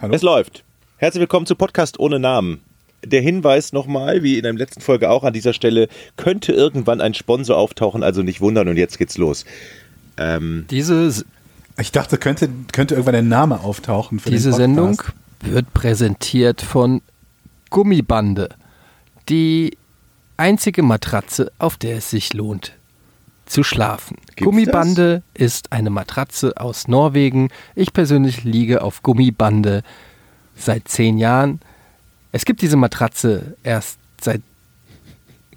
Hallo? Es läuft. Herzlich willkommen zu Podcast ohne Namen. Der Hinweis nochmal, wie in der letzten Folge auch an dieser Stelle, könnte irgendwann ein Sponsor auftauchen, also nicht wundern und jetzt geht's los. Ähm, Diese, Ich dachte, könnte, könnte irgendwann ein Name auftauchen für diese. Sendung wird präsentiert von Gummibande. Die einzige Matratze, auf der es sich lohnt zu schlafen. Gibt's Gummibande ist eine Matratze aus Norwegen. Ich persönlich liege auf Gummibande seit zehn Jahren. Es gibt diese Matratze erst seit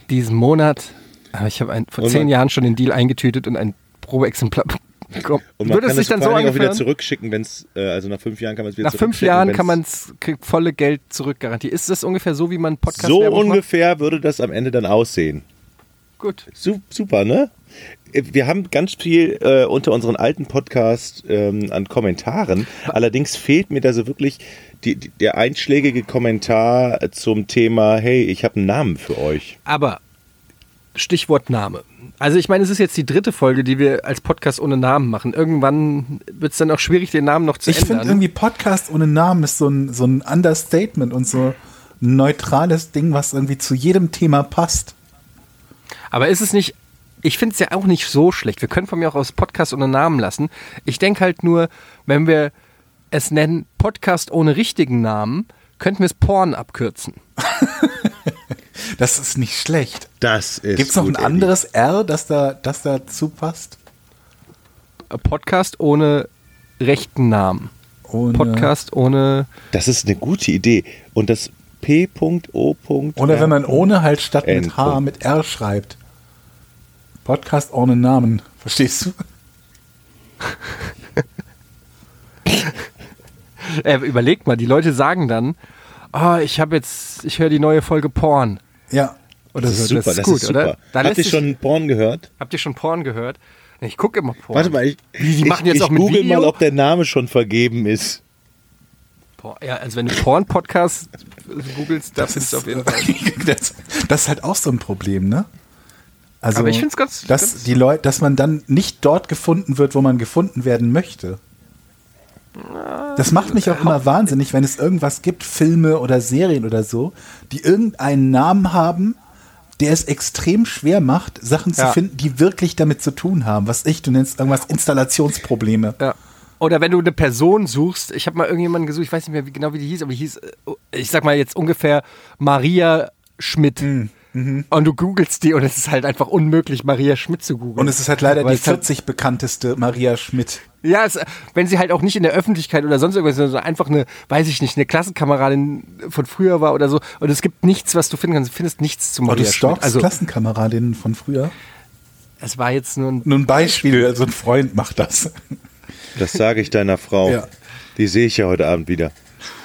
diesem Monat. Aber ich habe vor zehn Jahren schon den Deal eingetütet und ein Probeexemplar bekommen. und man Würde kann es sich dann so auch wieder ungefähr? zurückschicken, wenn es, äh, also nach fünf Jahren kann man es wieder Nach fünf Jahren kann man es volle Geld zurückgarantieren. Ist das ungefähr so, wie man Podcast So Werbung macht? ungefähr würde das am Ende dann aussehen. Gut. Su super, ne? Wir haben ganz viel äh, unter unseren alten Podcast ähm, an Kommentaren. Allerdings fehlt mir da so wirklich die, die, der einschlägige Kommentar zum Thema, hey, ich habe einen Namen für euch. Aber Stichwort Name. Also ich meine, es ist jetzt die dritte Folge, die wir als Podcast ohne Namen machen. Irgendwann wird es dann auch schwierig, den Namen noch zu Ich finde ändern. irgendwie Podcast ohne Namen ist so ein, so ein Understatement und so ein neutrales Ding, was irgendwie zu jedem Thema passt. Aber ist es nicht, ich finde es ja auch nicht so schlecht. Wir können von mir auch aus Podcast ohne Namen lassen. Ich denke halt nur, wenn wir es nennen Podcast ohne richtigen Namen, könnten wir es Porn abkürzen. Das ist nicht schlecht. Das ist. Gibt es noch gut, ein anderes R, das da, das dazu passt? Podcast ohne rechten Namen. Ohne, Podcast ohne. Das ist eine gute Idee. Und das P.O. Oder wenn man ohne halt statt mit. H mit R schreibt. Podcast ohne Namen. Verstehst du? Äh, überlegt mal, die Leute sagen dann, oh, ich habe jetzt, ich höre die neue Folge Porn. Ja. Oder Das ist so. super, das gut, ist super. oder? Da Habt ihr schon Porn gehört? Habt ihr schon Porn gehört? Ich gucke immer Porn. Warte mal, ich, Wie, die ich, machen jetzt ich auch mit google Video? mal, ob der Name schon vergeben ist. Ja, also wenn du Porn-Podcast googelst, da findest du auf jeden Fall. das, das ist halt auch so ein Problem, ne? Also, Aber ich find's ganz- dass ganz- die Leute, dass man dann nicht dort gefunden wird, wo man gefunden werden möchte. Das macht mich auch immer wahnsinnig, wenn es irgendwas gibt, Filme oder Serien oder so, die irgendeinen Namen haben, der es extrem schwer macht, Sachen zu Ja. finden, die wirklich damit zu tun haben. Was ich, du nennst irgendwas Installationsprobleme. Ja. Oder wenn du eine Person suchst, ich habe mal irgendjemanden gesucht, ich weiß nicht mehr wie, genau, wie die hieß, aber die hieß, äh, ich sag mal jetzt ungefähr Maria Schmidt. Und du googelst die und es ist halt einfach unmöglich, Maria Schmidt zu googeln. Und es ist halt leider Weil die es halt- 40 bekannteste Maria Schmidt. Ja, es, wenn sie halt auch nicht in der Öffentlichkeit oder sonst irgendwas, sondern einfach eine, weiß ich nicht, eine Klassenkameradin von früher war oder so. Und es gibt nichts, was du finden kannst. Du findest nichts zu Oh, Maria du Schmidt. Also, Klassenkameradinnen von früher. es war jetzt nur ein. Nur ein Beispiel, also ein Freund macht das. Das sage ich deiner Frau. Ja. Die sehe ich ja heute Abend wieder.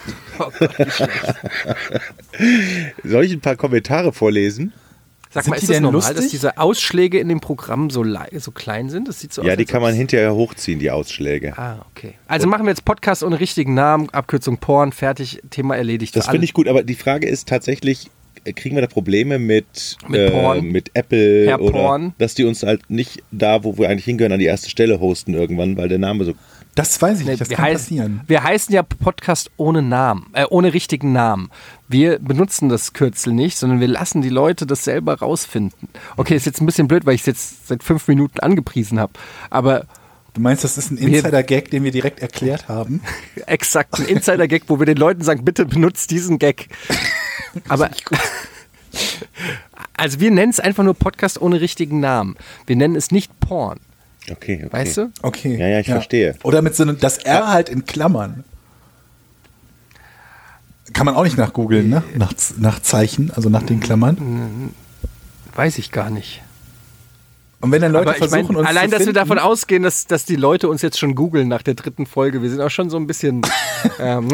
Oh Gott, wie schlecht. Soll ich ein paar Kommentare vorlesen? Sag Sind mal, ist das denn normal, lustig? dass diese Ausschläge in dem Programm so, so klein sind? Das sieht so aus. Ja, die kann man hinterher hochziehen, die Ausschläge. Ah, okay. Also machen wir jetzt Podcast ohne richtigen Namen, Abkürzung Porn, fertig, Thema erledigt. Das finde ich gut, aber die Frage ist tatsächlich, äh, kriegen wir da Probleme mit, Mit äh, Porn? mit Apple Herr oder Porn? dass die uns halt nicht da, wo wir eigentlich hingehören, an die erste Stelle hosten irgendwann, weil der Name so. Das weiß ich nicht, das wir, kann heißen, passieren. wir heißen ja Podcast ohne Namen, äh, ohne richtigen Namen. Wir benutzen das Kürzel nicht, sondern wir lassen die Leute das selber rausfinden. Okay, ist jetzt ein bisschen blöd, weil ich es jetzt seit fünf Minuten angepriesen habe. Aber Du meinst, das ist ein Insider-Gag, den wir direkt erklärt haben? exakt ein Insider-Gag, wo wir den Leuten sagen, bitte benutzt diesen Gag. Aber also wir nennen es einfach nur Podcast ohne richtigen Namen. Wir nennen es nicht Porn. Okay, okay. Weißt du? Okay. Ja, ja, ich verstehe. Oder mit so einem, das R halt in Klammern. Kann man auch nicht nachgoogeln, ne? Nach, nach Zeichen, also nach den Klammern. Weiß ich gar nicht. Und wenn dann Leute Aber ich versuchen, mein, uns allein, zu dass wir finden, davon ausgehen, dass, dass die Leute uns jetzt schon googeln nach der dritten Folge, wir sind auch schon so ein bisschen. ähm,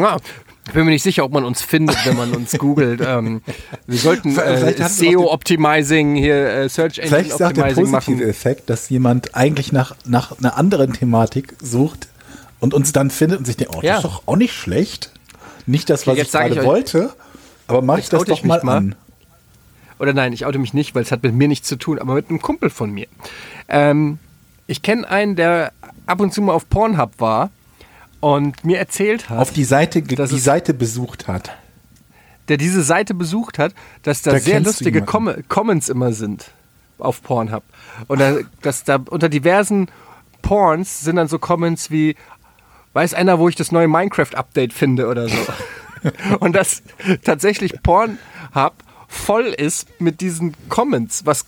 ich bin mir nicht sicher, ob man uns findet, wenn man uns googelt. Ähm, wir sollten äh, SEO-Optimizing, hier äh, Search Engine Vielleicht ist auch der positive machen. Effekt, dass jemand eigentlich nach, nach einer anderen Thematik sucht und uns dann findet und sich denkt, oh, das Ja. ist doch auch nicht schlecht. Nicht das, was jetzt ich gerade ich euch- wollte, aber mach ich das doch ich mal, mal. an. Oder nein, ich oute mich nicht, weil es hat mit mir nichts zu tun, aber mit einem Kumpel von mir. Ähm, ich kenne einen, der ab und zu mal auf Pornhub war und mir erzählt hat, Auf die Seite, die Seite besucht hat. der diese Seite besucht hat, dass da, Da sehr lustige. Com Comments immer sind auf Pornhub. Und da, dass da unter diversen Porns sind dann so Comments wie, weiß einer, wo ich das neue Minecraft-Update finde oder so. Und dass tatsächlich Pornhub voll ist mit diesen Comments, was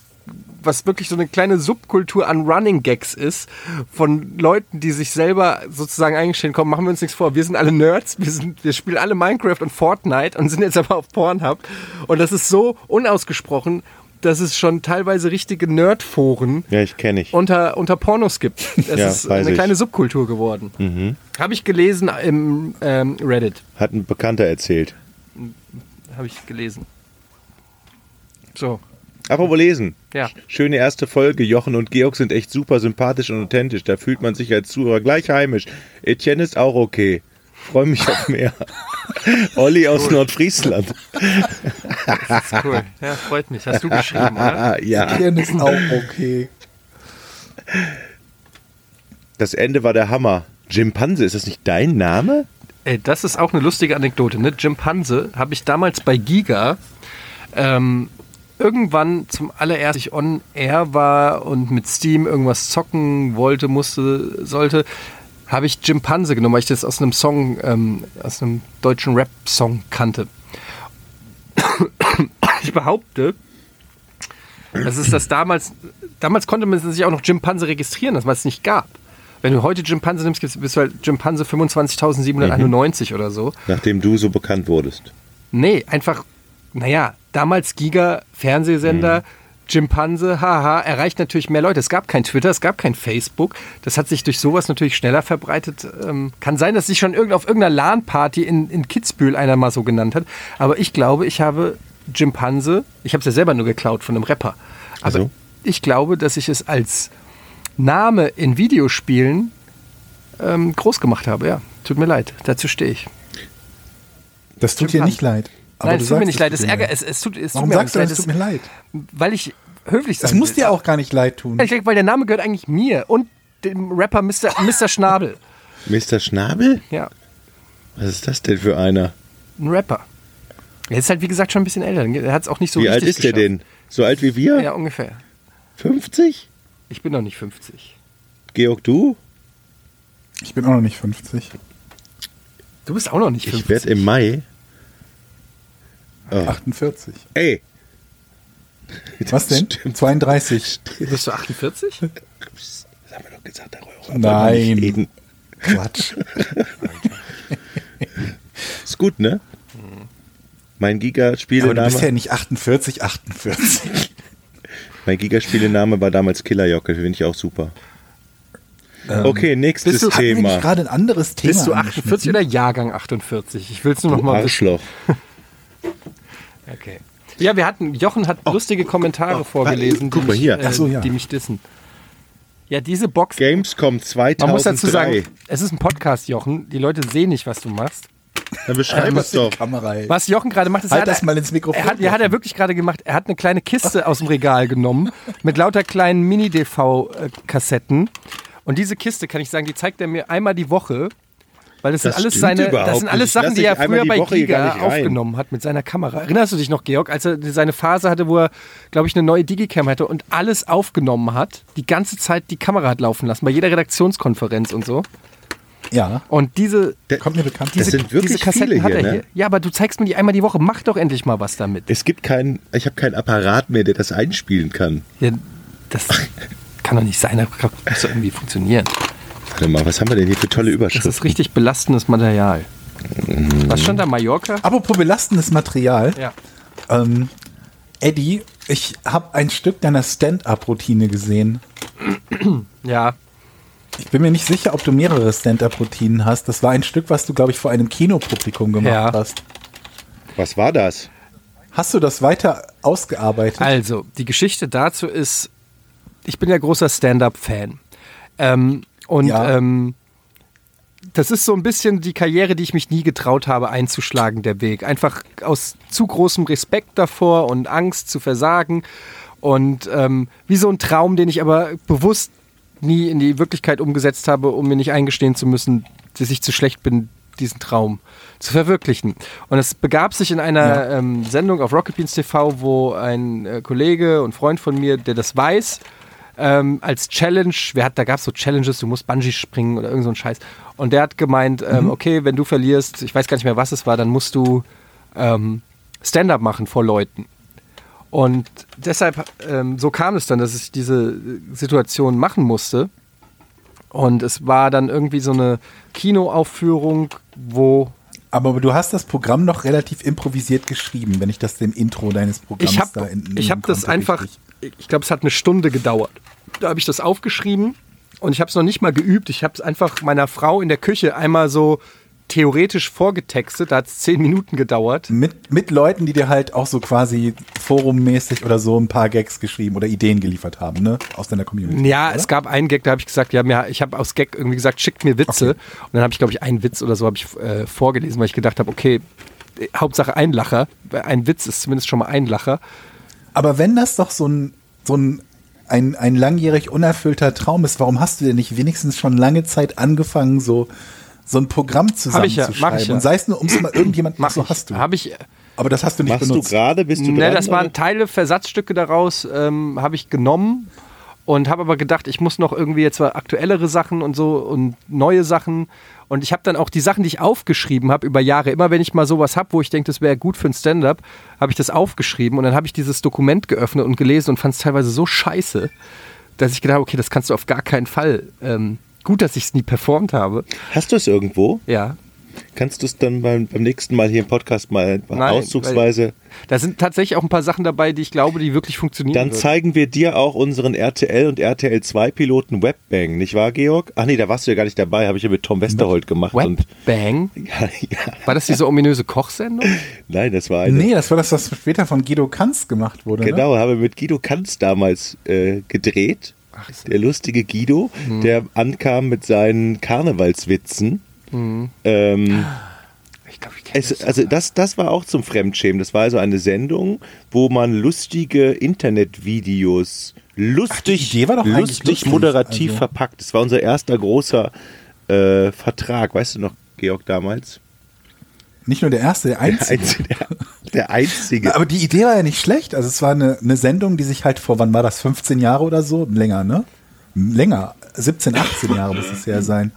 was wirklich so eine kleine Subkultur an Running Gags ist, von Leuten, die sich selber sozusagen eingestehen, komm, machen wir uns nichts vor, wir sind alle Nerds, wir, sind, wir spielen alle Minecraft und Fortnite und sind jetzt aber auf Pornhub. Und das ist so unausgesprochen, dass es schon teilweise richtige Nerdforen Ja, ich kenne ich. unter, unter Pornos gibt. Das Ja, ist eine ich. kleine Subkultur geworden. Habe ich gelesen im ähm, Reddit. Hat ein Bekannter erzählt. Habe ich gelesen. So, Apropos lesen. ja. Schöne erste Folge. Jochen und Georg sind echt super sympathisch und authentisch. Da fühlt man sich als Zuhörer gleich heimisch. Etienne ist auch okay. Freue mich auf mehr. Olli aus Nordfriesland. Das ist cool. Ja, freut mich. Hast du geschrieben, oder? Ja. Hirn ist auch okay. Das Ende war der Hammer. Jimpanse, ist das nicht dein Name? Ey, das ist auch eine lustige Anekdote. Ne? Jimpanse habe ich damals bei Giga ähm, irgendwann zum allerersten ich on air war und mit Steam irgendwas zocken wollte, musste, sollte, habe ich Jimpanse genommen, weil ich das aus einem Song, ähm, aus einem deutschen Rap-Song kannte. Ich behaupte, das ist das damals, damals konnte man sich auch noch Jimpanse registrieren, das es nicht gab. Wenn du heute Jimpanse nimmst, bist du halt Jimpanse 25.791 oder so. Nachdem du so bekannt wurdest. Nee, einfach, naja, damals Giga, Fernsehsender, Jimpanse, haha, erreicht natürlich mehr Leute. Es gab kein Twitter, es gab kein Facebook. Das hat sich durch sowas natürlich schneller verbreitet. Ähm, kann sein, dass sich schon irgend, auf irgendeiner LAN-Party in, in Kitzbühel einer mal so genannt hat. Aber ich glaube, ich habe Jimpanse, ich habe es ja selber nur geklaut von einem Rapper. Aber so. ich glaube, dass ich es als Name in Videospielen ähm, groß gemacht habe. Ja, tut mir leid, dazu stehe ich. Das tut dir Jimpanse. nicht leid. Aber Nein, es tut mir nicht leid, es ärgert, es, es tut, es Warum tut mir sagst du, leid, das tut mir leid? weil ich höflich sein Das muss will. dir auch gar nicht leid tun. Ich denke, weil der Name gehört eigentlich mir und dem Rapper Mr. Mr. Schnabel. Mr. Schnabel? Ja, Was ist das denn für einer? ein Rapper. Er ist halt, wie gesagt, schon ein bisschen älter. Er hat es auch nicht so wie alt richtig ist der geschafft. denn? So alt wie wir? Ja, ungefähr. 50? Ich bin noch nicht 50. Georg, du? Ich bin auch noch nicht 50. Du bist auch noch nicht 50. Ich werde im Mai. Oh. 48. Ey, Was denn? stimmt. 32. Bist du 48? das haben wir doch gesagt, darüber Nein. reden. Quatsch. Ist gut, ne? Mein Aber du Giga-Spielename bist ja nicht 48, 48. mein Giga-Spielename war damals Killerjocke, finde ich auch super. okay, nächstes bist du- Thema. gerade ein anderes Thema Bist du 48 oder Jahrgang 48? Ich will es nur noch mal wissen. Okay. Ja, wir hatten, Jochen hat lustige Kommentare vorgelesen, guck die, mal mich, hier. Äh, Ach so, ja. die mich dissen. Ja, diese Box, Gamescom 2003. man muss dazu sagen, es ist ein Podcast, Jochen. Die Leute sehen nicht, was du machst. Dann beschreib es doch. Kamera. Was Jochen gerade macht, ist, Halt er hat- das mal ins Mikrofon, Er hat, ja, hat er wirklich gerade gemacht. Er hat eine kleine Kiste aus dem Regal genommen mit lauter kleinen Mini-DV-Kassetten. Und diese Kiste, kann ich sagen, die zeigt er mir einmal die Woche. Weil das, Das sind alles seine, das sind alles. Sachen, die er früher die bei Giga aufgenommen hat mit seiner Kamera. Erinnerst du dich noch, Georg, als er seine Phase hatte, wo er, glaube ich, eine neue Digicam hatte und alles aufgenommen hat, die ganze Zeit die Kamera hat laufen lassen, bei jeder Redaktionskonferenz und so. Ja, Und diese, Der- kommt mir bekannt Das vor. sind wirklich diese Kassetten viele hat hier, er ne? hier. Ja, aber du zeigst mir die einmal die Woche. Mach doch endlich mal was damit. Es gibt keinen, ich habe keinen Apparat mehr, der das einspielen kann. Ja, das kann doch nicht sein. Das muss doch irgendwie funktionieren. Warte mal, was haben wir denn hier für tolle Das Überschriften? ist richtig belastendes Material. Was stand da? Mallorca? Apropos belastendes Material. Ja. Ähm, Eddie, ich habe ein Stück deiner Stand-up-Routine gesehen. Ja. Ich bin mir nicht sicher, ob du mehrere Stand-up-Routinen hast. Das war ein Stück, was du, glaube ich, vor einem Kinopublikum gemacht Ja. hast. Was war das? Hast du das weiter ausgearbeitet? Also, die Geschichte dazu ist, ich bin ja großer Stand-up-Fan. Ähm, und Ja. ähm, das ist so ein bisschen die Karriere, die ich mich nie getraut habe einzuschlagen, der Weg. Einfach aus zu großem Respekt davor und Angst zu versagen. Und ähm, wie so ein Traum, den ich aber bewusst nie in die Wirklichkeit umgesetzt habe, um mir nicht eingestehen zu müssen, dass ich zu schlecht bin, diesen Traum zu verwirklichen. Und es begab sich in einer Ja. ähm, Sendung auf Rocket Beans TV, wo ein äh, Kollege und Freund von mir, der das weiß, ähm, als Challenge, wer hat, da gab es so Challenges, du musst Bungee springen oder irgend so ein Scheiß. Und der hat gemeint, ähm, okay, wenn du verlierst, ich weiß gar nicht mehr, was es war, dann musst du ähm, Stand-up machen vor Leuten. Und deshalb, ähm, so kam es dann, dass ich diese äh, Situation machen musste. Und es war dann irgendwie so eine Kinoaufführung, wo Aber du hast das Programm noch relativ improvisiert geschrieben, wenn ich das dem Intro deines Programms ich habe da in, ich hab das einfach, richtig. Ich glaube, es hat eine Stunde gedauert. Da habe ich das aufgeschrieben und ich habe es noch nicht mal geübt. Ich habe es einfach meiner Frau in der Küche einmal so theoretisch vorgetextet. Da hat es zehn Minuten gedauert. Mit, mit Leuten, die dir halt auch so quasi forummäßig oder so ein paar Gags geschrieben oder Ideen geliefert haben, ne? Aus deiner Community. Ja, oder? es gab einen Gag, da habe ich gesagt, ja, mir, ich habe aus Gag irgendwie gesagt, schickt mir Witze. Und dann habe ich, glaube ich, einen Witz oder so habe ich äh, vorgelesen, weil ich gedacht habe, okay, Hauptsache ein Lacher. Ein Witz ist zumindest schon mal ein Lacher. Aber wenn das doch so ein, so ein, ein, ein langjährig unerfüllter Traum ist, warum hast du denn nicht wenigstens schon lange Zeit angefangen, so, so ein Programm Hab ich ja, mach zusammenzuschreiben? ich ja. Und sei es nur, um es mal irgendjemand, Mach so ich. hast du. Habe ich, Aber das hast du nicht Machst benutzt. du gerade? Bist du Ne, dran? das waren oder? Teile, Versatzstücke daraus, ähm, habe ich genommen und habe aber gedacht, ich muss noch irgendwie jetzt mal aktuellere Sachen und so und neue Sachen. Und ich habe dann auch die Sachen, die ich aufgeschrieben habe über Jahre, immer wenn ich mal sowas habe, wo ich denke, das wäre gut für ein Stand-up, habe ich das aufgeschrieben und dann habe ich dieses Dokument geöffnet und gelesen und fand es teilweise so scheiße, dass ich gedacht habe, okay, das kannst du auf gar keinen Fall. Ähm, gut, dass ich es nie performt habe. Hast du es irgendwo? Ja. Kannst du es dann beim, beim nächsten Mal hier im Podcast mal Nein, auszugsweise? Da sind tatsächlich auch ein paar Sachen dabei, die ich glaube, die wirklich funktionieren. Dann würden. zeigen wir dir auch unseren RTL und RTL 2 Piloten Webbang, nicht wahr, Georg? Ach nee, da warst du ja gar nicht dabei, habe ich ja mit Tom Westerholt gemacht. Webbang. ja, ja, War das diese ominöse Kochsendung? nein, das war eine. Nee, das war das, was später von Guido Kanz gemacht wurde. Ne? Genau, habe mit Guido Kanz damals äh, gedreht. Ach. Der lustige Guido, der ankam mit seinen Karnevalswitzen. Ähm, Ich glaube, ich kenne es, also das, das war auch zum Fremdschämen. Das war also eine Sendung, wo man lustige Internetvideos lustig, eigentlich lustig lustig, moderativ also. verpackt. Das war unser erster großer äh, Vertrag. Weißt du noch, Georg, damals? Nicht nur der erste, der Der einzige. einzige. Der, der einzige. Aber die Idee war ja nicht schlecht. Also es war eine, eine Sendung, die sich halt vor, wann war das, 15 Jahre oder so? Länger, ne? Länger. 17, 18 Jahre muss es ja sein.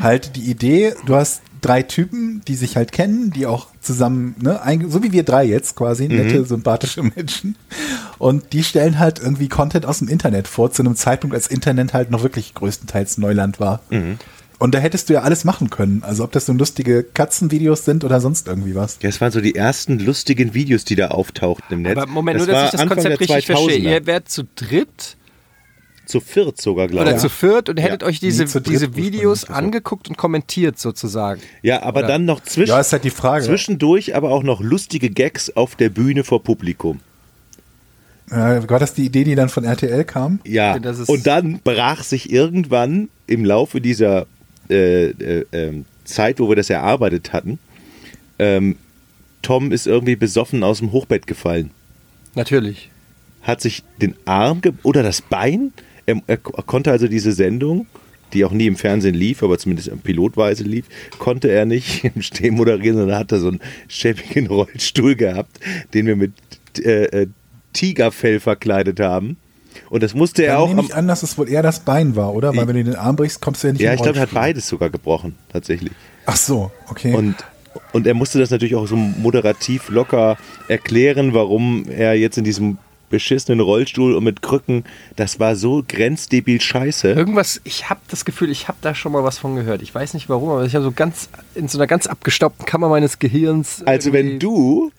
Halt die Idee, du hast drei Typen, die sich halt kennen, die auch zusammen, ne, ein, so wie wir drei jetzt quasi, nette, sympathische Menschen. Und die stellen halt irgendwie Content aus dem Internet vor, zu einem Zeitpunkt, als Internet halt noch wirklich größtenteils Neuland war. Und da hättest du ja alles machen können. Also ob das so lustige Katzenvideos sind oder sonst irgendwie was. Ja, es waren so die ersten lustigen Videos, die da auftauchten im Netz. Aber Moment, nur war dass ich das Anfang Konzept richtig verstehe. 2000er. Ihr wärt zu dritt Zu viert sogar, glaube oder ich. zu viert und hättet euch diese, dritt diese Videos angeguckt und kommentiert sozusagen. Ja, aber Oder? dann noch zwischen, Ja, ist halt die Frage. zwischendurch aber auch noch lustige Gags auf der Bühne vor Publikum. Äh, war das die Idee, die dann von RTL kam? Ja, Das ist- und dann brach sich irgendwann im Laufe dieser äh, äh, ähm, Zeit, wo wir das erarbeitet hatten, ähm, Tom ist irgendwie besoffen aus dem Hochbett gefallen. Natürlich. Hat sich den Arm ge oder das Bein, er, er ko- konnte also diese Sendung, die auch nie im Fernsehen lief, aber zumindest in Pilotweise lief, konnte er nicht im Stehen moderieren, sondern hat er so einen schäbigen Rollstuhl gehabt, den wir mit äh, äh, Tigerfell verkleidet haben. Und das musste er Dann auch nehme ich an, dass es wohl eher das Bein war, oder? Weil wenn du den Arm brichst, kommst du ja nicht Ja, ich glaube, er hat beides sogar gebrochen, tatsächlich. Ach so, okay. Und, und er musste das natürlich auch so moderativ locker erklären, warum er jetzt in diesem beschissenen Rollstuhl und mit Krücken, das war so grenzdebil scheiße. Irgendwas, ich habe das Gefühl, ich habe da schon mal was von gehört. Ich weiß nicht warum, aber ich habe so ganz in so einer ganz abgestaubten Kammer meines Gehirns. Also wenn du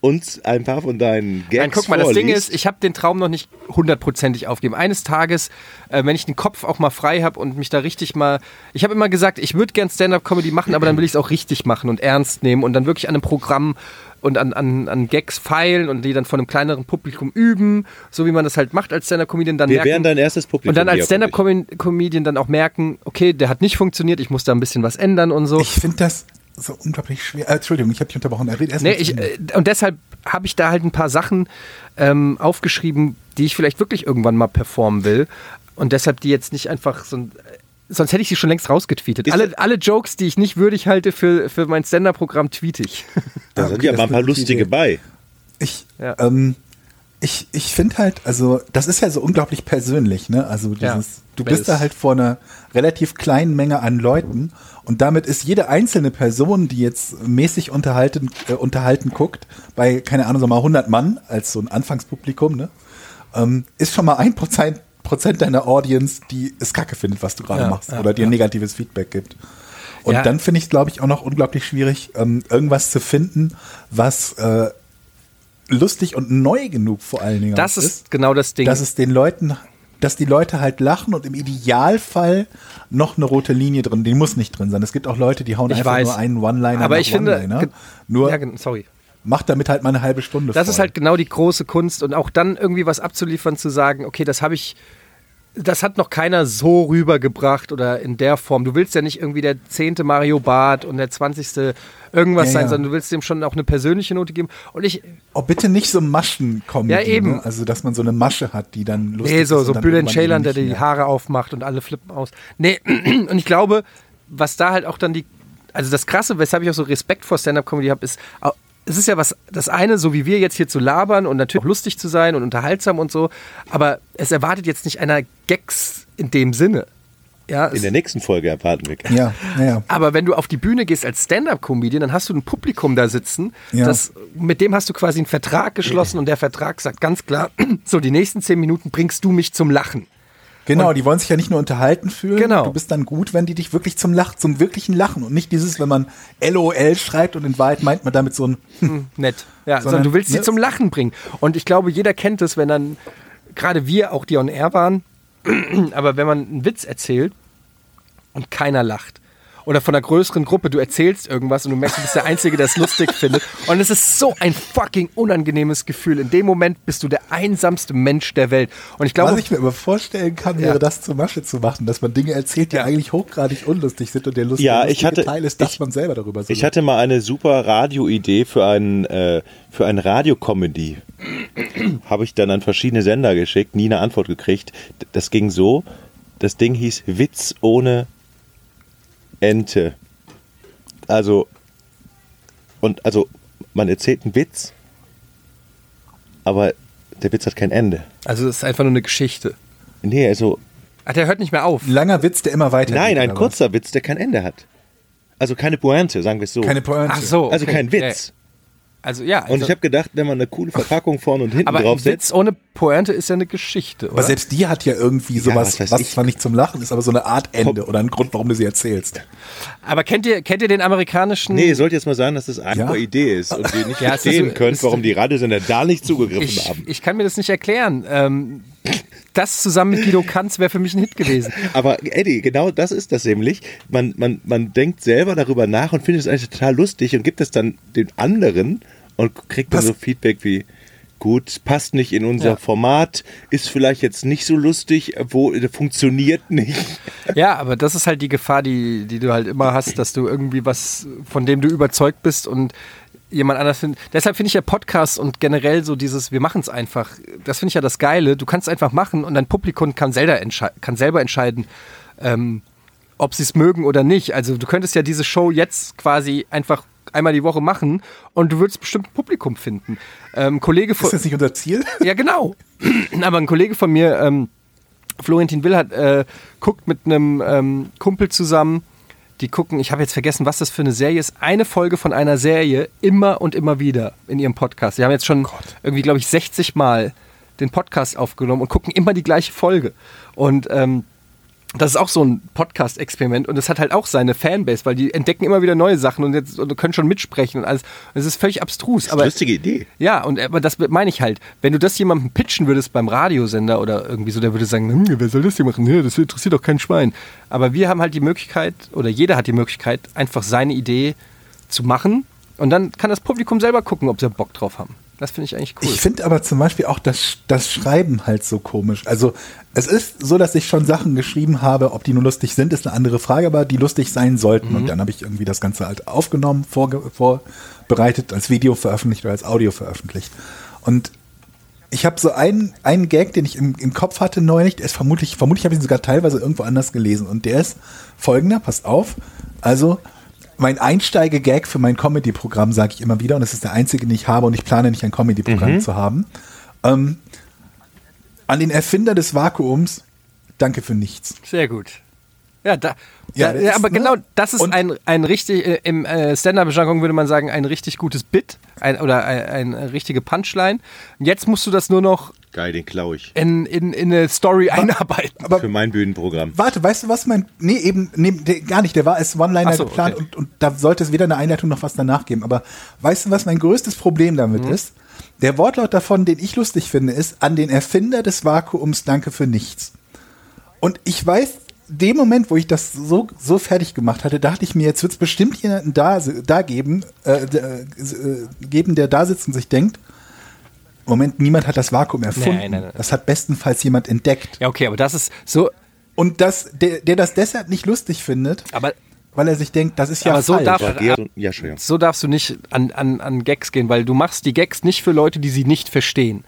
uns ein paar von deinen Gags Nein, guck mal, das Ding vorliest, ist, ich habe den Traum noch nicht hundertprozentig aufgeben. Eines Tages, äh, wenn ich den Kopf auch mal frei habe und mich da richtig mal. Ich habe immer gesagt, ich würde gern Stand-up-Comedy machen, aber dann will ich es auch richtig machen und ernst nehmen und dann wirklich an einem Programm und an, an, an Gags feilen und die dann von einem kleineren Publikum üben, so wie man das halt macht als Stand-up-Comedian. Dann wir merken, wären dein erstes Publikum. und dann als. Stand-up-Comedian dann auch merken, okay, der hat nicht funktioniert, ich muss da ein bisschen was ändern und so. ich finde das so unglaublich schwer. Äh, Entschuldigung, ich habe dich unterbrochen. Red erst Nee, ich, äh, und deshalb habe ich da halt ein paar Sachen ähm, aufgeschrieben, die ich vielleicht wirklich irgendwann mal performen will. Und deshalb die jetzt nicht einfach so ein. Sonst hätte ich sie schon längst rausgetweetet. Alle, alle Jokes, die ich nicht würdig halte für, für mein Stand-Up-Programm, tweete ich. Da sind ja mal ein paar lustige Idee. bei. Ich, Ja. ähm, ich, ich finde halt, also das ist ja so unglaublich persönlich, ne? Also dieses, Ja. du bist da halt vor einer relativ kleinen Menge an Leuten und damit ist jede einzelne Person, die jetzt mäßig unterhalten, äh, unterhalten guckt, bei, keine Ahnung, so mal 100 Mann als so ein Anfangspublikum, ne? Ähm, ist schon mal ein Prozent, Prozent deiner Audience, die es kacke findet, was du gerade Ja, machst ja, oder dir ja. negatives Feedback gibt. Und dann finde ich es, glaube ich, auch noch unglaublich schwierig, ähm, irgendwas zu finden, was äh, lustig und neu genug vor allen Dingen Das auch ist genau das Ding. dass es den Leuten, dass die Leute halt lachen und im Idealfall noch eine rote Linie drin, die muss nicht drin sein. Es gibt auch Leute, die hauen Ich einfach weiß. nur einen One-Liner Aber ich finde, One-Liner. ge- Nur ja, sorry. Macht damit halt mal eine halbe Stunde Das voll. ist halt genau die große Kunst und auch dann irgendwie was abzuliefern, zu sagen, okay, das habe ich, das hat noch keiner so rübergebracht oder in der Form. Du willst ja nicht irgendwie der zehnte Mario Barth und der zwanzigste irgendwas Ja, sein, ja. sondern du willst dem schon auch eine persönliche Note geben. Und ich, Oh, bitte nicht so Maschen kommen. Ja, eben. Ne? Also, dass man so eine Masche hat, die dann lustig nee, so, ist. so Bülent Ceylan, der die. Haare aufmacht und alle flippen aus. Nee, und ich glaube, was da halt auch dann die, also das Krasse, weshalb ich auch so Respekt vor Stand-Up-Comedy habe, ist, es ist ja was, das eine, so wie wir jetzt hier zu labern und natürlich auch lustig zu sein und unterhaltsam und so, aber es erwartet jetzt nicht einer Gags in dem Sinne. Ja, In der nächsten Folge erwarten wir. Ja, ja, ja. aber wenn du auf die Bühne gehst als Stand-Up-Comedian, dann hast du ein Publikum da sitzen, Ja. das, mit dem hast du quasi einen Vertrag geschlossen und der Vertrag sagt ganz klar, so die nächsten zehn Minuten bringst du mich zum Lachen. Genau, die wollen sich ja nicht nur unterhalten fühlen. Genau. Du bist dann gut, wenn die dich wirklich zum Lachen, zum wirklichen Lachen und nicht dieses, wenn man LOL schreibt und in Wahrheit meint man damit so ein nett. Ja, sondern, Sondern, du willst sie ne? zum Lachen bringen. Und ich glaube, jeder kennt es, wenn dann, gerade wir, auch die on air waren, aber wenn man einen Witz erzählt und keiner lacht. Oder von einer größeren Gruppe, du erzählst irgendwas und du merkst, du bist der Einzige, der es lustig findet. Und es ist so ein fucking unangenehmes Gefühl. In dem Moment bist du der einsamste Mensch der Welt. Und ich glaube, Was ich mir aber vorstellen kann, wäre Ja. das zur Masche zu machen, dass man Dinge erzählt, die Ja. eigentlich hochgradig unlustig sind und der lustige, Ja, lustige ich hatte- Teil ist, dass ich- man selber darüber so Ich hatte mal eine super Radioidee für ein, äh, für ein Radiocomedy. Habe ich dann an verschiedene Sender geschickt, nie eine Antwort gekriegt. Das ging so, das Ding hieß Witz ohne Ente. Also, und also, man erzählt einen Witz, aber der Witz hat kein Ende. also es ist einfach nur eine Geschichte. Nee, also, Ach, der hört nicht mehr auf. Ein langer Witz, der immer weiter nein, ein kurzer Witz, der kein Ende hat. Also keine Pointe, sagen wir es so. Keine Pointe. Ach so. also okay. kein Witz. Ja. Also ja. Also, Und ich habe gedacht, wenn man eine coole Verpackung vorne und hinten aber drauf setzt, ohne Pointe ist ja eine Geschichte, Aber oder? selbst die hat ja irgendwie sowas, was weiß was, ich. zwar nicht zum Lachen ist, aber so eine Art Ende oder ein Grund, warum du sie erzählst. Aber kennt ihr, kennt ihr den amerikanischen... Nee, ihr sollt jetzt mal sagen, dass das einfach Ja. Idee ist und ihr nicht Ja, ist verstehen so- könnt, warum die Radiosender da nicht zugegriffen ich, haben. ich kann mir das nicht erklären. Ähm, das zusammen mit Guido Kanz wäre für mich ein Hit gewesen. Aber Eddie, genau das ist das nämlich. Man, man, man denkt selber darüber nach und findet es eigentlich total lustig und gibt es dann den anderen und kriegt dann so Feedback wie, gut, passt nicht in unser Ja. Format, ist vielleicht jetzt nicht so lustig, wo funktioniert nicht. Ja, aber das ist halt die Gefahr, die, die du halt immer hast, dass du irgendwie was, von dem du überzeugt bist und jemand anders findet. Deshalb finde ich ja Podcast und generell so dieses, wir machen es einfach. Das finde ich ja das Geile. Du kannst einfach machen und dein Publikum kann selber, entschei kann selber entscheiden, ähm, ob sie es mögen oder nicht. Also du könntest ja diese Show jetzt quasi einfach einmal die Woche machen und du würdest bestimmt ein Publikum finden. Ähm, Kollege von, Ist das nicht unser Ziel? ja, genau. Aber ein Kollege von mir, ähm, Florentin Will, hat, äh, guckt mit einem ähm, Kumpel zusammen. Die gucken, ich habe jetzt vergessen, was das für eine Serie ist. Eine Folge von einer Serie immer und immer wieder in ihrem Podcast. Sie haben jetzt schon irgendwie, glaube ich, 60 Mal den Podcast aufgenommen und gucken immer die gleiche Folge. Und ähm, das ist auch so ein Podcast-Experiment und es hat halt auch seine Fanbase, weil die entdecken immer wieder neue Sachen und, jetzt, und können schon mitsprechen und alles. Es ist völlig abstrus. aber Lustige Idee. ja, und aber das meine ich halt. Wenn du das jemandem pitchen würdest beim Radiosender oder irgendwie so, der würde sagen, hm, wer soll das hier machen? Ja, das interessiert doch kein Schwein. Aber wir haben halt die Möglichkeit, oder jeder hat die Möglichkeit, einfach seine Idee zu machen und dann kann das Publikum selber gucken, ob sie Bock drauf haben. Das finde ich eigentlich cool. Ich finde aber zum Beispiel auch das, das Schreiben halt so komisch. Also es ist so, dass ich schon Sachen geschrieben habe, ob die nur lustig sind, ist eine andere Frage, aber die lustig sein sollten. Mhm. Und dann habe ich irgendwie das Ganze halt aufgenommen, vorge- vorbereitet, als Video veröffentlicht oder als Audio veröffentlicht. Und ich habe so einen, einen Gag, den ich im, im Kopf hatte neulich, der ist vermutlich, vermutlich habe ich ihn sogar teilweise irgendwo anders gelesen. Und der ist folgender, passt auf. Also, mein Einsteige-Gag für mein Comedy-Programm, sage ich immer wieder, und das ist der einzige, den ich habe, und ich plane nicht ein Comedy-Programm Mhm. zu haben. Ähm, an den Erfinder des Vakuums, danke für nichts. Sehr gut. Ja, da, Ja, das ja aber ne? genau, das ist ein, ein richtig, äh, im äh, Stand-Up-Jargon würde man sagen, ein richtig gutes Bit ein, oder ein, eine richtige Punchline. Jetzt musst du das nur noch Geil, den klaue ich. in, in, in eine Story einarbeiten. Aber Für mein Bühnenprogramm. Warte, weißt du was mein. Nee, eben, nee, der, gar nicht. Der war als One-Liner so, geplant okay. und, und da sollte es weder eine Einleitung noch was danach geben. Aber weißt du, was mein größtes Problem damit Mhm. ist? Der Wortlaut davon, den ich lustig finde, ist an den Erfinder des Vakuums Danke für nichts. Und ich weiß, dem Moment, wo ich das so, so fertig gemacht hatte, dachte ich mir, jetzt wird es bestimmt jemanden da, da geben, äh, äh, äh, geben, der da sitzt und sich denkt, Moment, niemand hat das Vakuum erfunden. nein, nein. Das hat bestenfalls jemand entdeckt. Ja, okay, aber das ist so, Und das, der, der das deshalb nicht lustig findet, aber weil er sich denkt, das ist ja Aber so falsch. darf- Ja, so darfst du nicht an, an, an Gags gehen, weil du machst die Gags nicht für Leute, die sie nicht verstehen.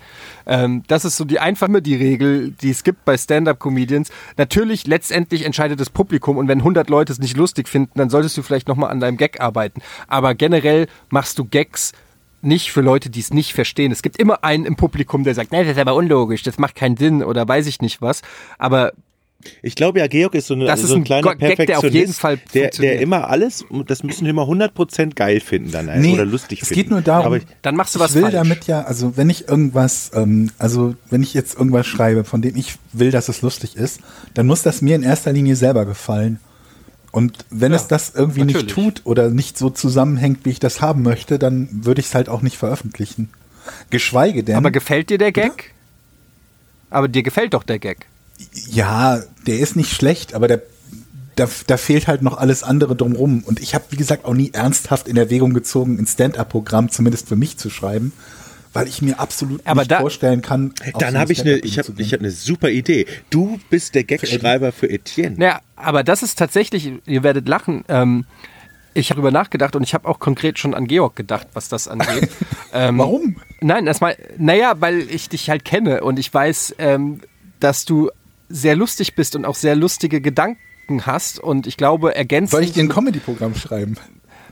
Ähm, das ist so die einfache die Regel, die es gibt bei Stand-up-Comedians. Natürlich, letztendlich entscheidet das Publikum und wenn 100 Leute es nicht lustig finden, dann solltest du vielleicht nochmal an deinem Gag arbeiten. Aber generell machst du Gags nicht für Leute, die es nicht verstehen. Es gibt immer einen im Publikum, der sagt, nee, das ist aber unlogisch, das macht keinen Sinn oder weiß ich nicht was. Aber Ich glaube ja, Georg ist so, eine, Das ist so ein ein kleiner Gag, der auf jeden Perfektionist, Fall der, funktioniert. der immer alles, das müssen wir immer 100% geil finden dann Nee, oder lustig es finden. geht nur darum, Aber ich, dann machst du was ich will falsch. damit ja, also wenn ich irgendwas, ähm, also wenn ich jetzt irgendwas schreibe, von dem ich will, dass es lustig ist, dann muss das mir in erster Linie selber gefallen. Und wenn es das irgendwie natürlich. nicht tut oder nicht so zusammenhängt, wie ich das haben möchte, dann würde ich es halt auch nicht veröffentlichen. Geschweige denn, Aber gefällt dir der Gag? Aber dir gefällt doch der Gag. ja, der ist nicht schlecht, aber der, da, da fehlt halt noch alles andere drumrum. Und ich habe, wie gesagt, auch nie ernsthaft in Erwägung gezogen, ein Stand-up-Programm zumindest für mich zu schreiben, weil ich mir absolut Aber nicht da- vorstellen kann. dann habe ich eine, ich habe ich hab eine super Idee. Du bist der Gagschreiber für Etienne. Naja, aber das ist tatsächlich, ihr werdet lachen, ähm, ich habe darüber nachgedacht und ich habe auch konkret schon an Georg gedacht, was das angeht. ähm, Warum? Nein, erstmal, naja, weil ich dich halt kenne und ich weiß, ähm, dass du sehr lustig bist und auch sehr lustige Gedanken hast und ich glaube, ergänzt. Soll ich dir ein Comedy-Programm schreiben?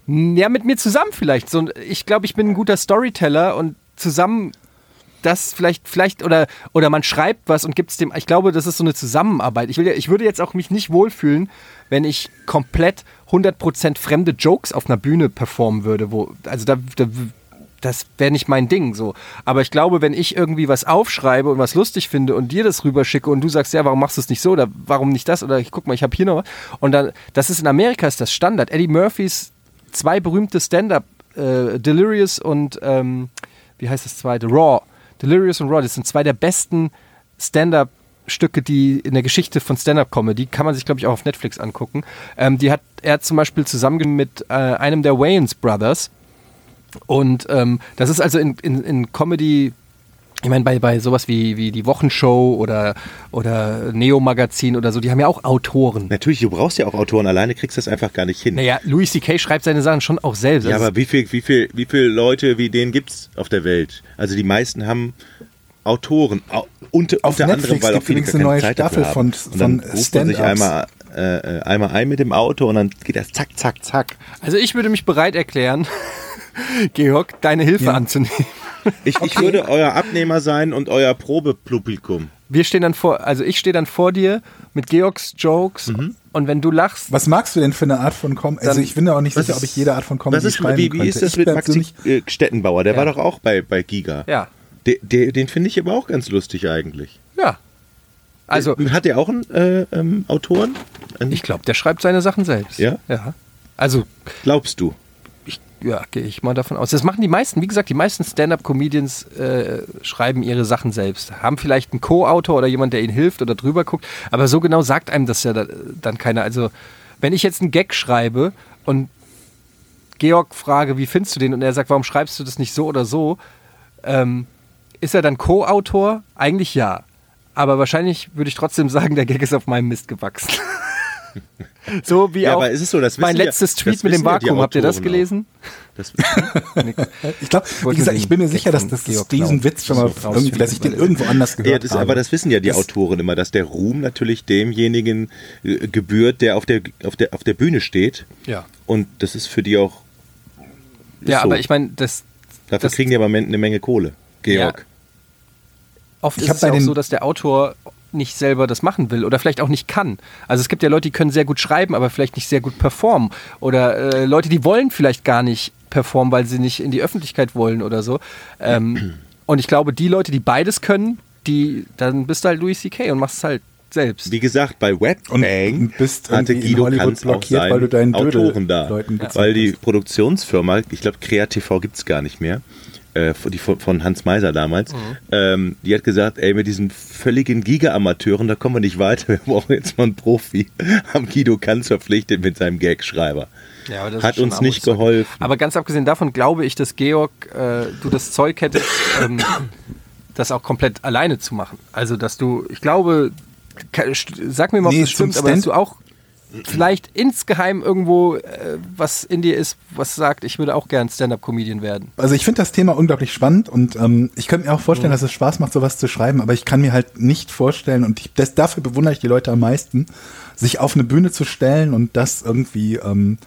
Ja, mit mir zusammen vielleicht. So, ich glaube, ich bin ein guter Storyteller und zusammen das vielleicht, vielleicht, oder, oder man schreibt was und gibt es dem. Ich glaube, das ist so eine Zusammenarbeit. Ich, will, ja- ich würde jetzt auch mich nicht wohlfühlen, wenn ich komplett 100% fremde Jokes auf einer Bühne performen würde. Wo, also da, da das wäre nicht mein Ding so. Aber ich glaube, wenn ich irgendwie was aufschreibe und was lustig finde und dir das rüberschicke und du sagst, ja, warum machst du es nicht so oder warum nicht das oder ich guck mal, ich habe hier noch was. Und dann, das ist in Amerika ist das Standard. Eddie Murphys zwei berühmte Stand-up, äh, Delirious und ähm, wie heißt das zweite? Raw. Delirious und Raw, das sind zwei der besten Stand-up Stücke, die in der Geschichte von Stand-up-Comedy, kann man sich, glaube ich, auch auf Netflix angucken. Ähm, die hat er zum Beispiel zusammen mit äh, einem der Wayans Brothers. Und ähm, das ist also in, in, in Comedy, ich meine, bei, bei sowas wie, wie die Wochenshow oder, oder Neo-Magazin oder so, die haben ja auch Autoren. Natürlich, du brauchst ja auch Autoren, alleine kriegst du das einfach gar nicht hin. Naja, Louis C.K. schreibt seine Sachen schon auch selbst. Ja, aber wie viel, wie viel, wie viele Leute wie den gibt's auf der Welt? Also die meisten haben Autoren, au- unter, Auf unter anderem, Netflix weil auch gibt viele übrigens gar eine keine neue Zeit Staffel von-. Und dann von sich Stand-ups. einmal, äh, einmal ein mit dem Auto und dann geht das zack, zack, zack. Also ich würde mich bereit erklären, Georg, deine Hilfe Ja. anzunehmen. Ich, ich würde euer Abnehmer sein und euer Probepublikum. Wir stehen dann vor, also ich stehe dann vor dir mit Georgs Jokes Mhm. und wenn du lachst, Was magst du denn für eine Art von Comedy? Also ich bin da auch nicht sicher, ist- ob ich jede Art von Comedy ist, schreiben wie, wie könnte. ist das ich mit Maxi äh, Stettenbauer? Der Ja. war doch auch bei, bei Giga. ja, Der, der, den finde ich aber auch ganz lustig eigentlich. ja. Also Hat der auch einen äh, ähm, Autoren? Einen- ich glaube, der schreibt seine Sachen selbst. Ja? Ja. Also Glaubst du? Ja, gehe ich mal davon aus. Das machen die meisten, wie gesagt, die meisten Stand-up-Comedians äh, schreiben ihre Sachen selbst. Haben vielleicht einen Co-Autor oder jemand, der ihnen hilft oder drüber guckt, aber so genau sagt einem das ja da, dann keiner. Also, wenn ich jetzt einen Gag schreibe und Georg frage, wie findest du den? Und er sagt, warum schreibst du das nicht so oder so? Ähm, ist er dann Co-Autor? Eigentlich ja. Aber wahrscheinlich würde ich trotzdem sagen, der Gag ist auf meinem Mist gewachsen. So wie Ja, auch aber ist es so, das mein ja- letztes das Tweet mit dem wissen ja Vakuum. Habt ihr das gelesen? Das, Ich glaube, wie gesagt, ich bin mir sicher, dass das diesen Witz schon mal so irgendwie, dass ich den irgendwo anders gehört ja, das, habe. aber das wissen ja die Das- Autoren immer, dass der Ruhm natürlich demjenigen äh, gebührt, der auf der, auf der, auf der Bühne steht. Ja. Und das ist für die auch. Ja, so. aber ich meine, das Dafür das- kriegen die aber eine Menge Kohle. Georg. oft Ich ist es ja auch so, dass der Autor nicht selber das machen will oder vielleicht auch nicht kann. Also es gibt ja Leute, die können sehr gut schreiben, aber vielleicht nicht sehr gut performen. Oder äh, Leute, die wollen vielleicht gar nicht performen, weil sie nicht in die Öffentlichkeit wollen oder so. Ähm, und ich glaube, die Leute, die beides können, die, dann bist du halt Louis C.K. und machst es halt selbst. Wie gesagt, bei Webbang Und bist hatte Guido Hollywood Kanz auch blockiert, seinen weil du deinen Dödel Autoren da. Leuten weil die. Produktionsfirma, ich glaube KreaTV gibt es gar nicht mehr, äh, die von, von Hans Meiser damals, Mhm. ähm, die hat gesagt, ey, mit diesen völligen Giga-Amateuren, da kommen wir nicht weiter, wir brauchen jetzt mal einen Profi. Haben Guido Kanz verpflichtet mit seinem Gagschreiber. Ja, aber das Hat uns nicht geholfen. Aber ganz abgesehen davon glaube ich, dass Georg, äh, du das Zeug hättest, ähm, das auch komplett alleine zu machen. Also, dass du, ich glaube, sag mir mal, ob Nee, das stimmt, aber dass Stand- du auch vielleicht insgeheim irgendwo äh, was in dir ist, was sagt, ich würde auch gern Stand-Up-Comedian werden. Also ich finde das Thema unglaublich spannend und ähm, ich könnte mir auch vorstellen, dass es Spaß macht, sowas zu schreiben, aber ich kann mir halt nicht vorstellen und ich, das, dafür bewundere ich die Leute am meisten, sich auf eine Bühne zu stellen und das irgendwie, ähm,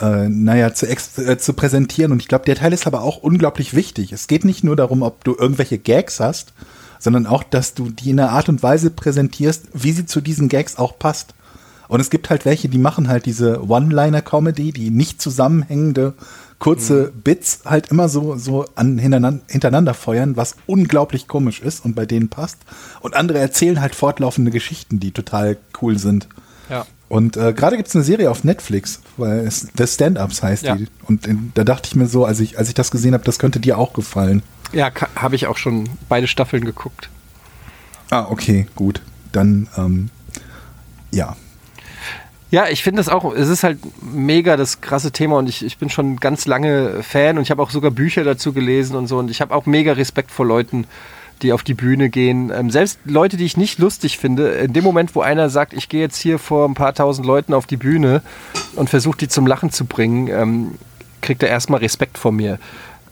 äh, naja, zu, äh, zu präsentieren. Und ich glaube, der Teil ist aber auch unglaublich wichtig. Es geht nicht nur darum, ob du irgendwelche Gags hast, sondern auch, dass du die in einer Art und Weise präsentierst, wie sie zu diesen Gags auch passt. Und es gibt halt welche, die machen halt diese One-Liner-Comedy, die nicht zusammenhängende kurze Bits halt immer so, so an, hintereinander, hintereinander feuern, was unglaublich komisch ist und bei denen passt. Und andere erzählen halt fortlaufende Geschichten, die total cool sind. Ja. Und äh, gerade gibt es eine Serie auf Netflix, weil es The Stand-Ups heißt Ja. die. Und in, da dachte ich mir so, als ich, als ich das gesehen habe, das könnte dir auch gefallen. Ja, habe ich auch schon beide Staffeln geguckt. Ah, okay, gut. Dann, ähm, ja. Ja, ich finde das auch, es ist halt mega das krasse Thema und ich, ich bin schon ganz lange Fan und ich habe auch sogar Bücher dazu gelesen und so und ich habe auch mega Respekt vor Leuten, die auf die Bühne gehen. Ähm, selbst Leute, die ich nicht lustig finde, in dem Moment, wo einer sagt, ich gehe jetzt hier vor ein paar tausend Leuten auf die Bühne und versuche die zum Lachen zu bringen, ähm, kriegt er erstmal Respekt vor mir.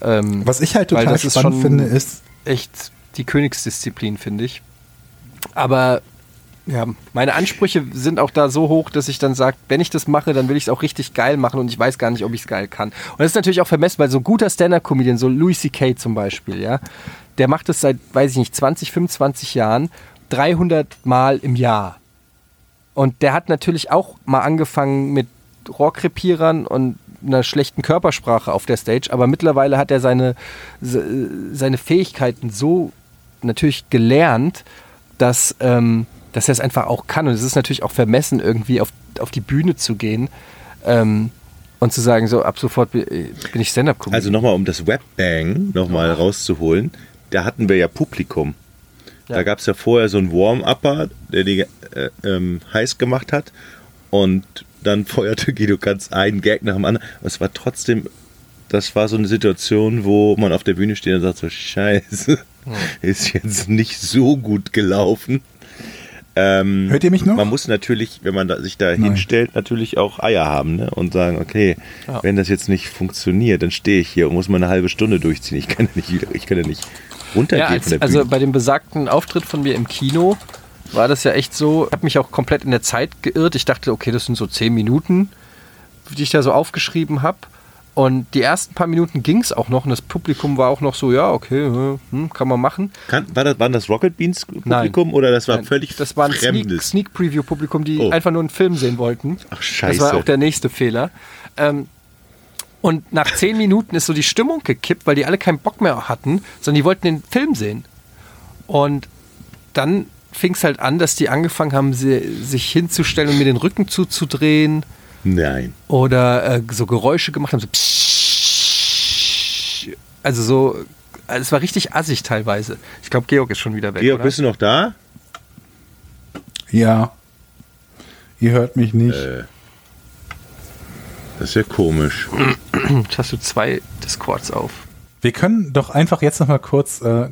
Ähm, Was ich halt total spannend schon finde, ist, echt die Königsdisziplin, finde ich. Aber ja, meine Ansprüche sind auch da so hoch, dass ich dann sage, wenn ich das mache, dann will ich es auch richtig geil machen und ich weiß gar nicht, ob ich es geil kann. Und das ist natürlich auch vermessen, weil so ein guter Stand-Up-Comedian, so Louis C.K. zum Beispiel, ja, der macht das seit, weiß ich nicht, 20, 25 Jahren, 300 Mal im Jahr. Und der hat natürlich auch mal angefangen mit Rohrkrepierern und einer schlechten Körpersprache auf der Stage, aber mittlerweile hat er seine, se- seine Fähigkeiten so natürlich gelernt, dass, ähm, dass er es einfach auch kann. Und es ist natürlich auch vermessen, irgendwie auf, auf die Bühne zu gehen ähm, und zu sagen, so ab sofort bin bin ich Stand-Up-Comedian. Also nochmal, um das Webbang nochmal rauszuholen, da hatten wir ja Publikum. Da Ja. gab es ja vorher so einen Warm-Upper, der die äh, ähm, heiß gemacht hat und dann feuerte Guido Kanz einen Gag nach dem anderen. Aber es war trotzdem, das war so eine Situation, wo man auf der Bühne steht und sagt so, scheiße, ist jetzt nicht so gut gelaufen. Ähm, Hört ihr mich noch? Man muss natürlich, wenn man da, sich da Nein. hinstellt, natürlich auch Eier haben ne? und sagen, okay, Ja. wenn das jetzt nicht funktioniert, dann stehe ich hier und muss mal eine halbe Stunde durchziehen. Ich kann ja nicht, wieder- ich kann ja nicht runtergehen Ja, als, von der also Bühne. bei dem besagten Auftritt von mir im Kino war das ja echt so, ich habe mich auch komplett in der Zeit geirrt. Ich dachte, okay, das sind so zehn Minuten, die ich da so aufgeschrieben habe. Und die ersten paar Minuten ging es auch noch und das Publikum war auch noch so, ja, okay, hm, kann man machen. Kann, war das, waren das Rocket Beans Publikum Nein. oder das war Nein, völlig Das war ein Sneak? Sneak Preview Publikum, die Oh. einfach nur einen Film sehen wollten. Ach, scheiße. Das war auch der nächste Fehler. Ähm, und nach zehn Minuten ist so die Stimmung gekippt, weil die alle keinen Bock mehr hatten, sondern die wollten den Film sehen. Und dann fing es halt an, dass die angefangen haben, sich hinzustellen und mir den Rücken zuzudrehen Nein. oder äh, so Geräusche gemacht haben, so pssst. also so, also es war richtig assig teilweise. Ich glaube, Georg ist schon wieder weg, Georg, oder? bist du noch da? ja. Ihr hört mich nicht. Äh. Das ist ja komisch. Jetzt hast du zwei Discords auf. Wir können doch einfach jetzt noch mal kurz äh,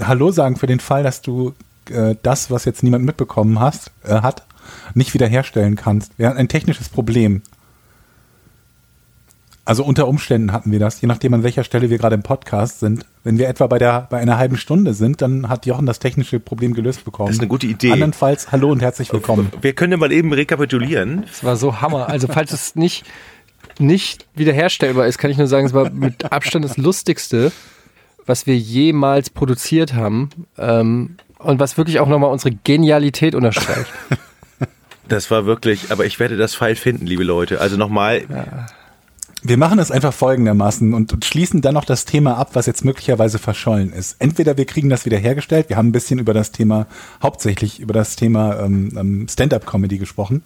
Hallo sagen für den Fall, dass du äh, das, was jetzt niemand mitbekommen hast, äh, hat, nicht wiederherstellen kannst. Wir hatten ein technisches Problem. Also unter Umständen hatten wir das, je nachdem an welcher Stelle wir gerade im Podcast sind. Wenn wir etwa bei der bei einer halben Stunde sind, dann hat Jochen das technische Problem gelöst bekommen. Das ist eine gute Idee. Andernfalls hallo und herzlich willkommen. Wir können ja mal eben rekapitulieren. Es war so Hammer. Also falls es nicht, nicht wiederherstellbar ist, kann ich nur sagen, es war mit Abstand das Lustigste, was wir jemals produziert haben. Ähm, und was wirklich auch nochmal unsere Genialität unterstreicht. Das war wirklich, aber ich werde das Pfeil finden, liebe Leute. Also nochmal, Wir machen es einfach folgendermaßen und, schließen dann noch das Thema ab, was jetzt möglicherweise verschollen ist. Entweder wir kriegen das wiederhergestellt, wir haben ein bisschen über das Thema, hauptsächlich über das Thema ähm, ähm, Stand-up-Comedy gesprochen,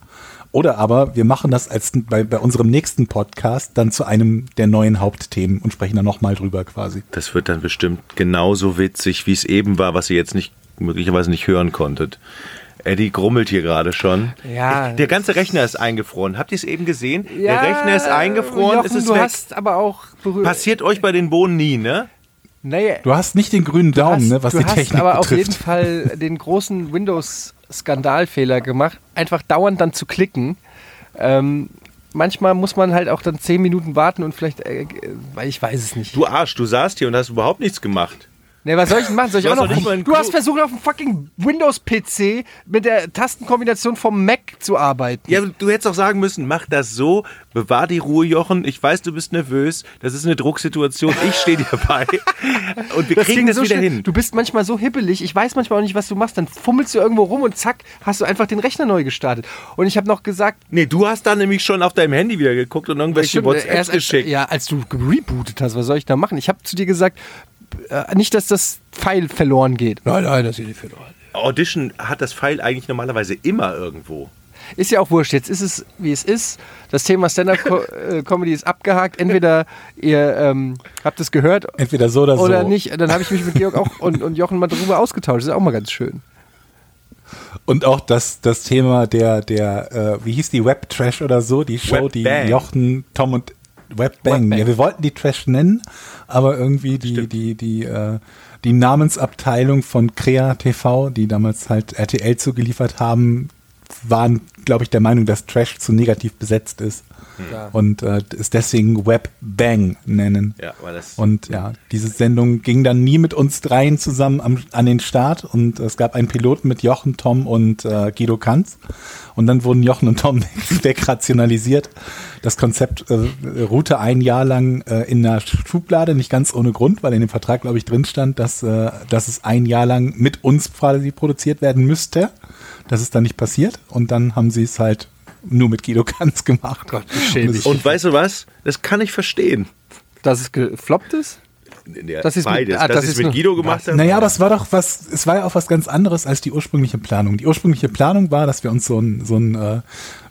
oder aber wir machen das als bei, bei unserem nächsten Podcast dann zu einem der neuen Hauptthemen und sprechen dann nochmal drüber quasi. das wird dann bestimmt genauso witzig, wie es eben war, was ihr jetzt nicht möglicherweise nicht hören konntet. Eddie grummelt hier gerade schon. Ja. Der ganze Rechner ist eingefroren. Habt ihr es eben gesehen? der Rechner ist eingefroren, Jochen, es ist du weg. hast aber auch berührt. Passiert euch bei den Bohnen nie, ne? Naja, Du hast nicht den grünen Daumen, hast, ne, was du die hast Technik aber auf betrifft. jeden Fall den großen Windows-Skandalfehler gemacht, einfach dauernd dann zu klicken. Ähm, manchmal muss man halt auch dann zehn Minuten warten und vielleicht, äh, weil ich weiß es nicht. Du Arsch, du saßt hier und hast überhaupt nichts gemacht. Ne, was soll ich denn machen? Soll ich Du auch hast noch? nicht Du hast versucht, auf dem fucking Windows-PC mit der Tastenkombination vom Mac zu arbeiten. Ja, du hättest auch sagen müssen, mach das so, bewahr die Ruhe, Jochen. Ich weiß, du bist nervös. Das ist eine Drucksituation. Ich stehe dir bei. Und wir kriegen ging das so wieder schnell. hin. Du bist manchmal so hibbelig. Ich weiß manchmal auch nicht, was du machst. Dann fummelst du irgendwo rum und zack, hast du einfach den Rechner neu gestartet. Und ich habe noch gesagt, Nee, du hast dann nämlich schon auf deinem Handy wieder geguckt und irgendwelche WhatsApps geschickt. ja, als du gerebootet hast, was soll ich da machen? Ich habe zu dir gesagt, äh, nicht, dass das Pfeil verloren geht. Nein, nein, das geht nicht verloren. Audition hat das Pfeil eigentlich normalerweise immer irgendwo. Ist ja auch wurscht. Jetzt ist es, wie es ist. Das Thema Stand-Up-Comedy ist abgehakt. Entweder ihr ähm, habt es gehört Entweder so oder so. oder nicht. Dann habe ich mich mit Georg auch und, und Jochen mal darüber ausgetauscht. Das ist auch mal ganz schön. Und auch das, das Thema der, der, äh, wie hieß die Web Trash oder so, die Show, die. Jochen, Tom und Webbang. Webbang. Ja, wir wollten die Trash nennen, aber irgendwie die, die, die, äh, die Namensabteilung von Crea TV, die damals halt RTL zugeliefert haben, waren, glaube ich, der Meinung, dass Trash zu negativ besetzt ist. Ja. Und äh, es deswegen Webbang nennen. Ja, weil das Und ja, diese Sendung ging dann nie mit uns dreien zusammen am, an den Start und es gab einen Piloten mit Jochen, Tom und äh, Guido Kanz. Und dann wurden Jochen und Tom wegrationalisiert. Das Konzept äh, ruhte ein Jahr lang äh, in der Schublade, nicht ganz ohne Grund, weil in dem Vertrag, glaube ich, drin stand, dass, äh, dass es ein Jahr lang mit uns quasi produziert werden müsste. Das ist dann nicht passiert. Und dann haben sie es halt nur mit Guido Kanz gemacht. Gott, wie schäbig. und weißt du was? Das kann ich verstehen. Dass es gefloppt ist? Ja, Das ist mit- beides. ah, dass das ich ist mit Guido gemacht habe. Naja, aber es war doch was, es war ja auch was ganz anderes als die ursprüngliche Planung. Die ursprüngliche Planung war, dass wir uns so ein, so ein, äh,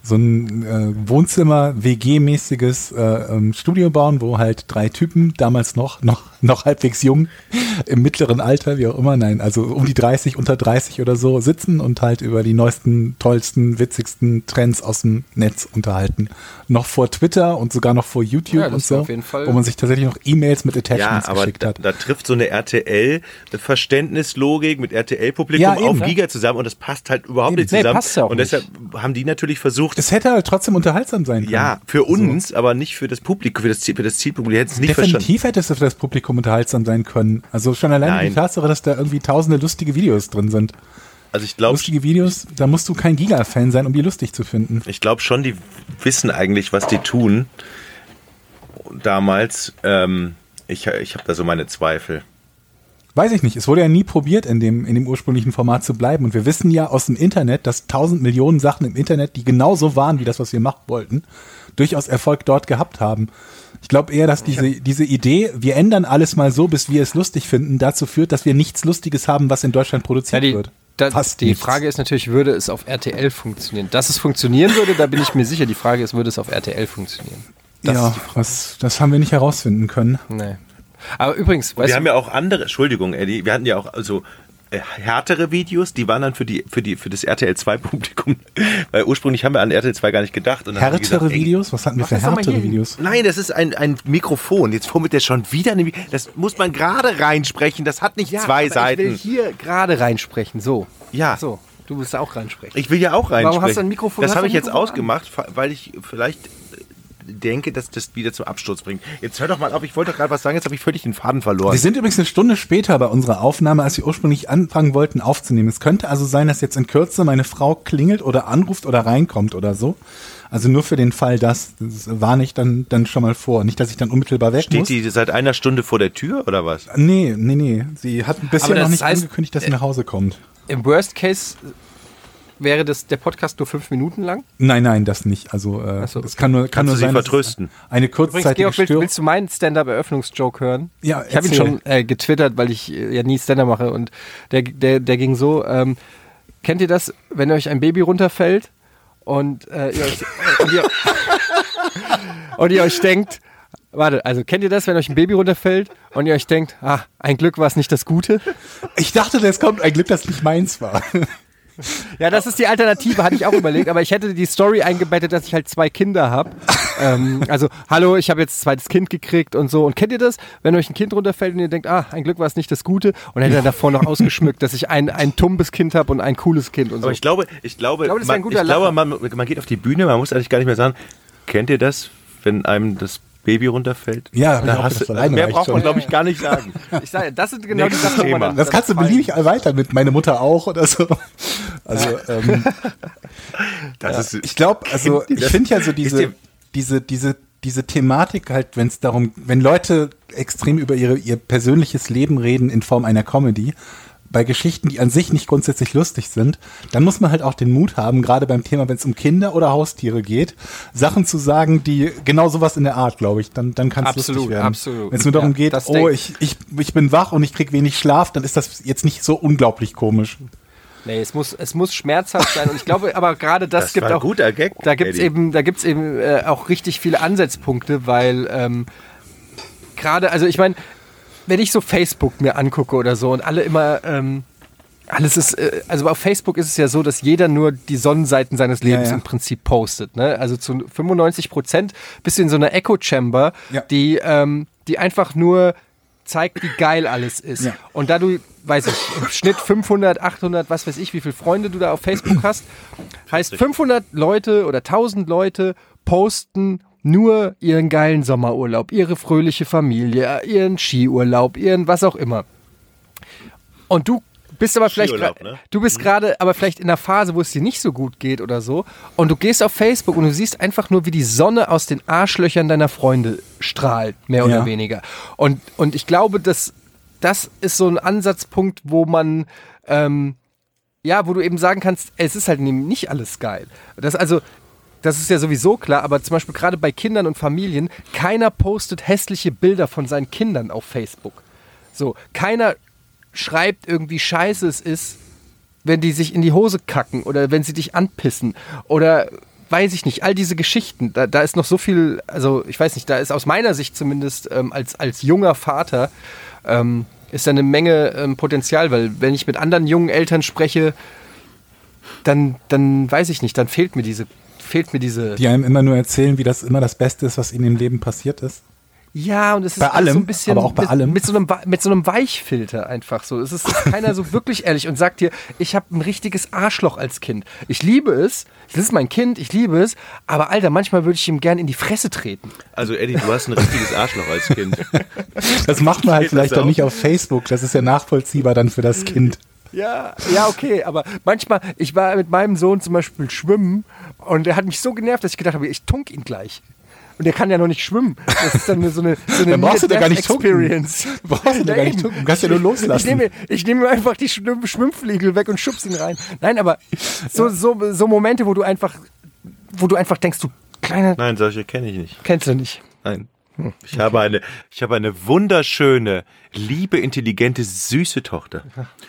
so ein äh, Wohnzimmer-WG-mäßiges äh, ähm, Studio bauen, wo halt drei Typen, damals noch, noch, noch halbwegs jung, im mittleren Alter, wie auch immer, nein, also um die 30, unter 30 oder so, sitzen und halt über die neuesten, tollsten, witzigsten Trends aus dem Netz unterhalten. Noch vor Twitter und sogar noch vor YouTube Ja, und so, war auf jeden Fall- wo man sich tatsächlich noch E-Mails mit Ja, Attachments aber geschickt da, hat. da trifft so eine RTL-Verständnislogik mit RTL-Publikum Ja, auf ne? Giga zusammen und das passt halt überhaupt Eben. nicht Nee, zusammen. passt ja auch und nicht. deshalb haben die natürlich versucht, Es hätte halt trotzdem unterhaltsam sein können. ja, für uns, aber nicht für das Publikum, für das, Ziel- für das Zielpublikum. Die hätten es nicht verstanden. Definitiv hätte es für das Publikum unterhaltsam sein können. Also schon alleine Nein. die Tatsache, dass da irgendwie tausende lustige Videos drin sind. Also ich glaube Lustige Videos, da musst du kein Giga-Fan sein, um die lustig zu finden. ich glaub schon, die wissen eigentlich, was die tun. Damals, ähm, ich, ich habe da so meine Zweifel. Weiß ich nicht. Es wurde ja nie probiert, in dem, in dem ursprünglichen Format zu bleiben. Und wir wissen ja aus dem Internet, dass tausend Millionen Sachen im Internet, die genauso waren wie das, was wir machen wollten, durchaus Erfolg dort gehabt haben. Ich glaube eher, dass diese, diese Idee, wir ändern alles mal so, bis wir es lustig finden, dazu führt, dass wir nichts Lustiges haben, was in Deutschland Ja, produziert die, wird. da, Fast die nichts. Frage ist natürlich, würde es auf RTL funktionieren? Dass es funktionieren würde, da bin ich mir sicher. Die Frage ist, würde es auf RTL funktionieren? Das ja, was, das haben wir nicht herausfinden können. Nee. Aber übrigens, weißt wir du, haben ja auch andere, Entschuldigung, Eddie, wir hatten ja auch also äh, härtere Videos, die waren dann für die für die für das RTL 2 Publikum, weil ursprünglich haben wir an RTL 2 gar nicht gedacht und Härtere gesagt, ey, Videos? Was hatten wir für härtere. Videos? Nein, das ist ein, ein Mikrofon. Jetzt fummelt der schon wieder. eine Das muss man gerade reinsprechen. Das hat nicht ja, zwei aber Ich will Seiten. hier gerade reinsprechen. So. Ja. So. Du willst auch reinsprechen. Ich will ja auch reinsprechen. Warum hast du ein Mikrofon- Das habe ich jetzt ausgemacht, weil ich vielleicht denke, dass das wieder zum Absturz bringt. Jetzt hör doch mal auf, ich wollte doch gerade was sagen, jetzt habe ich völlig den Faden verloren. Wir sind übrigens eine Stunde später bei unserer Aufnahme, als wir ursprünglich anfangen wollten aufzunehmen. Es könnte also sein, dass jetzt in Kürze meine Frau klingelt oder anruft oder reinkommt oder so. Also nur für den Fall, dass, das warne ich dann, dann schon mal vor. Nicht, dass ich dann unmittelbar weg Steht muss. die seit einer Stunde vor der Tür oder was? Nee, nee, nee. Sie hat bisher noch nicht heißt- angekündigt, dass sie nach Hause kommt. Im Worst Case wäre das der Podcast nur fünf Minuten lang. Nein, nein, das nicht. Also äh, so, es kann nur, kann nur sein, dass es vertrösten? eine Übrigens, kurzzeitige Georg, willst, willst du meinen Stand-Up-Eröffnungsjoke hören? Ja, Ich habe ihn schon äh, getwittert, weil ich äh, ja nie Stand-Up mache und der, der, der ging so, ähm, kennt ihr das, wenn euch ein Baby runterfällt und, äh, ihr, euch, äh, und, ihr, und ihr euch denkt, warte, also kennt ihr das, wenn euch ein Baby runterfällt und ihr euch denkt, ah, ein Glück war es nicht das Gute? Ich dachte, das kommt ein Glück, dass nicht meins war. Ja, das ist die Alternative, hatte ich auch überlegt, aber ich hätte die Story eingebettet, dass ich halt zwei Kinder habe. ähm, also, hallo, ich habe jetzt ein zweites Kind gekriegt und so. Und kennt ihr das, wenn euch ein Kind runterfällt und ihr denkt, ah, ein Glück war es nicht das Gute? Und hätte dann davor noch ausgeschmückt, dass ich ein, ein tumbes Kind habe und ein cooles Kind und so. Aber ich glaube, ich glaube, Ich glaube, das wäre ein man, guter ich glaube man, man geht auf die Bühne, man muss eigentlich gar nicht mehr sagen, kennt ihr das, wenn einem das Baby runterfällt? Ja, da hast du, mehr braucht man, schon. glaube ich, gar nicht sagen. Ich sage, das sind genau die Nächstes Sachen, wo man Thema. dann, Das kannst du fallen- beliebig erweitern mit meine Mutter auch oder so. Also ähm, Das ist, ich glaube, also ich finde ja so diese, diese, diese, diese Thematik halt, wenn es darum, wenn Leute extrem über ihre, ihr persönliches Leben reden in Form einer Comedy, bei Geschichten, die an sich nicht grundsätzlich lustig sind, dann muss man halt auch den Mut haben, gerade beim Thema, wenn es um Kinder oder Haustiere geht, Sachen zu sagen, die genau sowas in der Art, glaube ich, dann, dann kann es lustig werden. absolut. Wenn es nur darum Ja, geht, oh, ich, ich, ich bin wach und ich krieg wenig Schlaf, dann ist das jetzt nicht so unglaublich komisch. Nee, es muss, es muss schmerzhaft sein. Und ich glaube, aber gerade das, Das gibt war ein auch. guter Gag, Da gibt's Eddie. eben, da gibt's eben äh, auch richtig viele Ansatzpunkte, weil ähm, gerade, also ich meine, wenn ich so Facebook mir angucke oder so und alle immer, ähm, alles ist, äh, also auf Facebook ist es ja so, dass jeder nur die Sonnenseiten seines Lebens Ja, ja. im Prinzip postet. Ne? Also zu 95 Prozent bist du in so einer Echo-Chamber, Ja. die, ähm, die einfach nur zeigt, wie geil alles ist. Ja. Und da du, weiß ich, im Schnitt 500, 800, was weiß ich, wie viele Freunde du da auf Facebook hast, heißt 500 Leute oder 1000 Leute posten nur ihren geilen Sommerurlaub, ihre fröhliche Familie, ihren Skiurlaub, ihren was auch immer. Und du bist aber vielleicht ne? du bist gerade aber vielleicht in einer Phase, wo es dir nicht so gut geht oder so und du gehst auf Facebook und du siehst einfach nur, wie die Sonne aus den Arschlöchern deiner Freunde strahlt, mehr oder Ja. weniger. Und und ich glaube, dass das ist so ein Ansatzpunkt, wo man ähm, ja, wo du eben sagen kannst, es ist halt eben nicht alles geil. Das also das ist ja sowieso klar, aber zum Beispiel gerade bei Kindern und Familien, keiner postet hässliche Bilder von seinen Kindern auf Facebook. So, keiner schreibt irgendwie scheiße es ist, wenn die sich in die Hose kacken oder wenn sie dich anpissen oder weiß ich nicht, all diese Geschichten, da, da ist noch so viel, also ich weiß nicht, da ist aus meiner Sicht zumindest ähm, als, als junger Vater, ähm, ist da eine Menge ähm, Potenzial, weil wenn ich mit anderen jungen Eltern spreche, dann, dann weiß ich nicht, dann fehlt mir diese, fehlt mir diese. Die einem immer nur erzählen, wie das immer das Beste ist, was ihnen im Leben passiert ist. Ja, und es ist Bei alles so allem, ein bisschen aber auch bei mit, allem. mit so einem mit so einem Weichfilter einfach so. Es ist keiner so wirklich ehrlich und sagt dir, ich habe ein richtiges Arschloch als Kind. Ich liebe es, das ist mein Kind, ich liebe es, aber Alter, manchmal würde ich ihm gern in die Fresse treten. Also Eddie, du hast ein richtiges Arschloch als Kind. Das macht man halt vielleicht doch auch? nicht auf Facebook. Das ist ja nachvollziehbar dann für das Kind. Ja, ja, okay, aber manchmal, ich war mit meinem Sohn zum Beispiel schwimmen und er hat mich so genervt, dass ich gedacht habe, ich tunk ihn gleich. Und er kann ja noch nicht schwimmen. Das ist dann so eine, so eine Dann brauchst du da gar nicht tunken. Experience. Brauchst du da gar nicht tunken. Du kannst ja nur loslassen. Ich nehme, ich nehme einfach die Schwimm Schwimmfliegel weg und schubs ihn rein. Nein, aber so, so, so Momente, wo du einfach, wo du einfach denkst, du kleiner, Nein, solche kenne ich nicht. kennst du nicht. Nein. Ich habe eine, ich habe eine wunderschöne, liebe, intelligente, süße Tochter.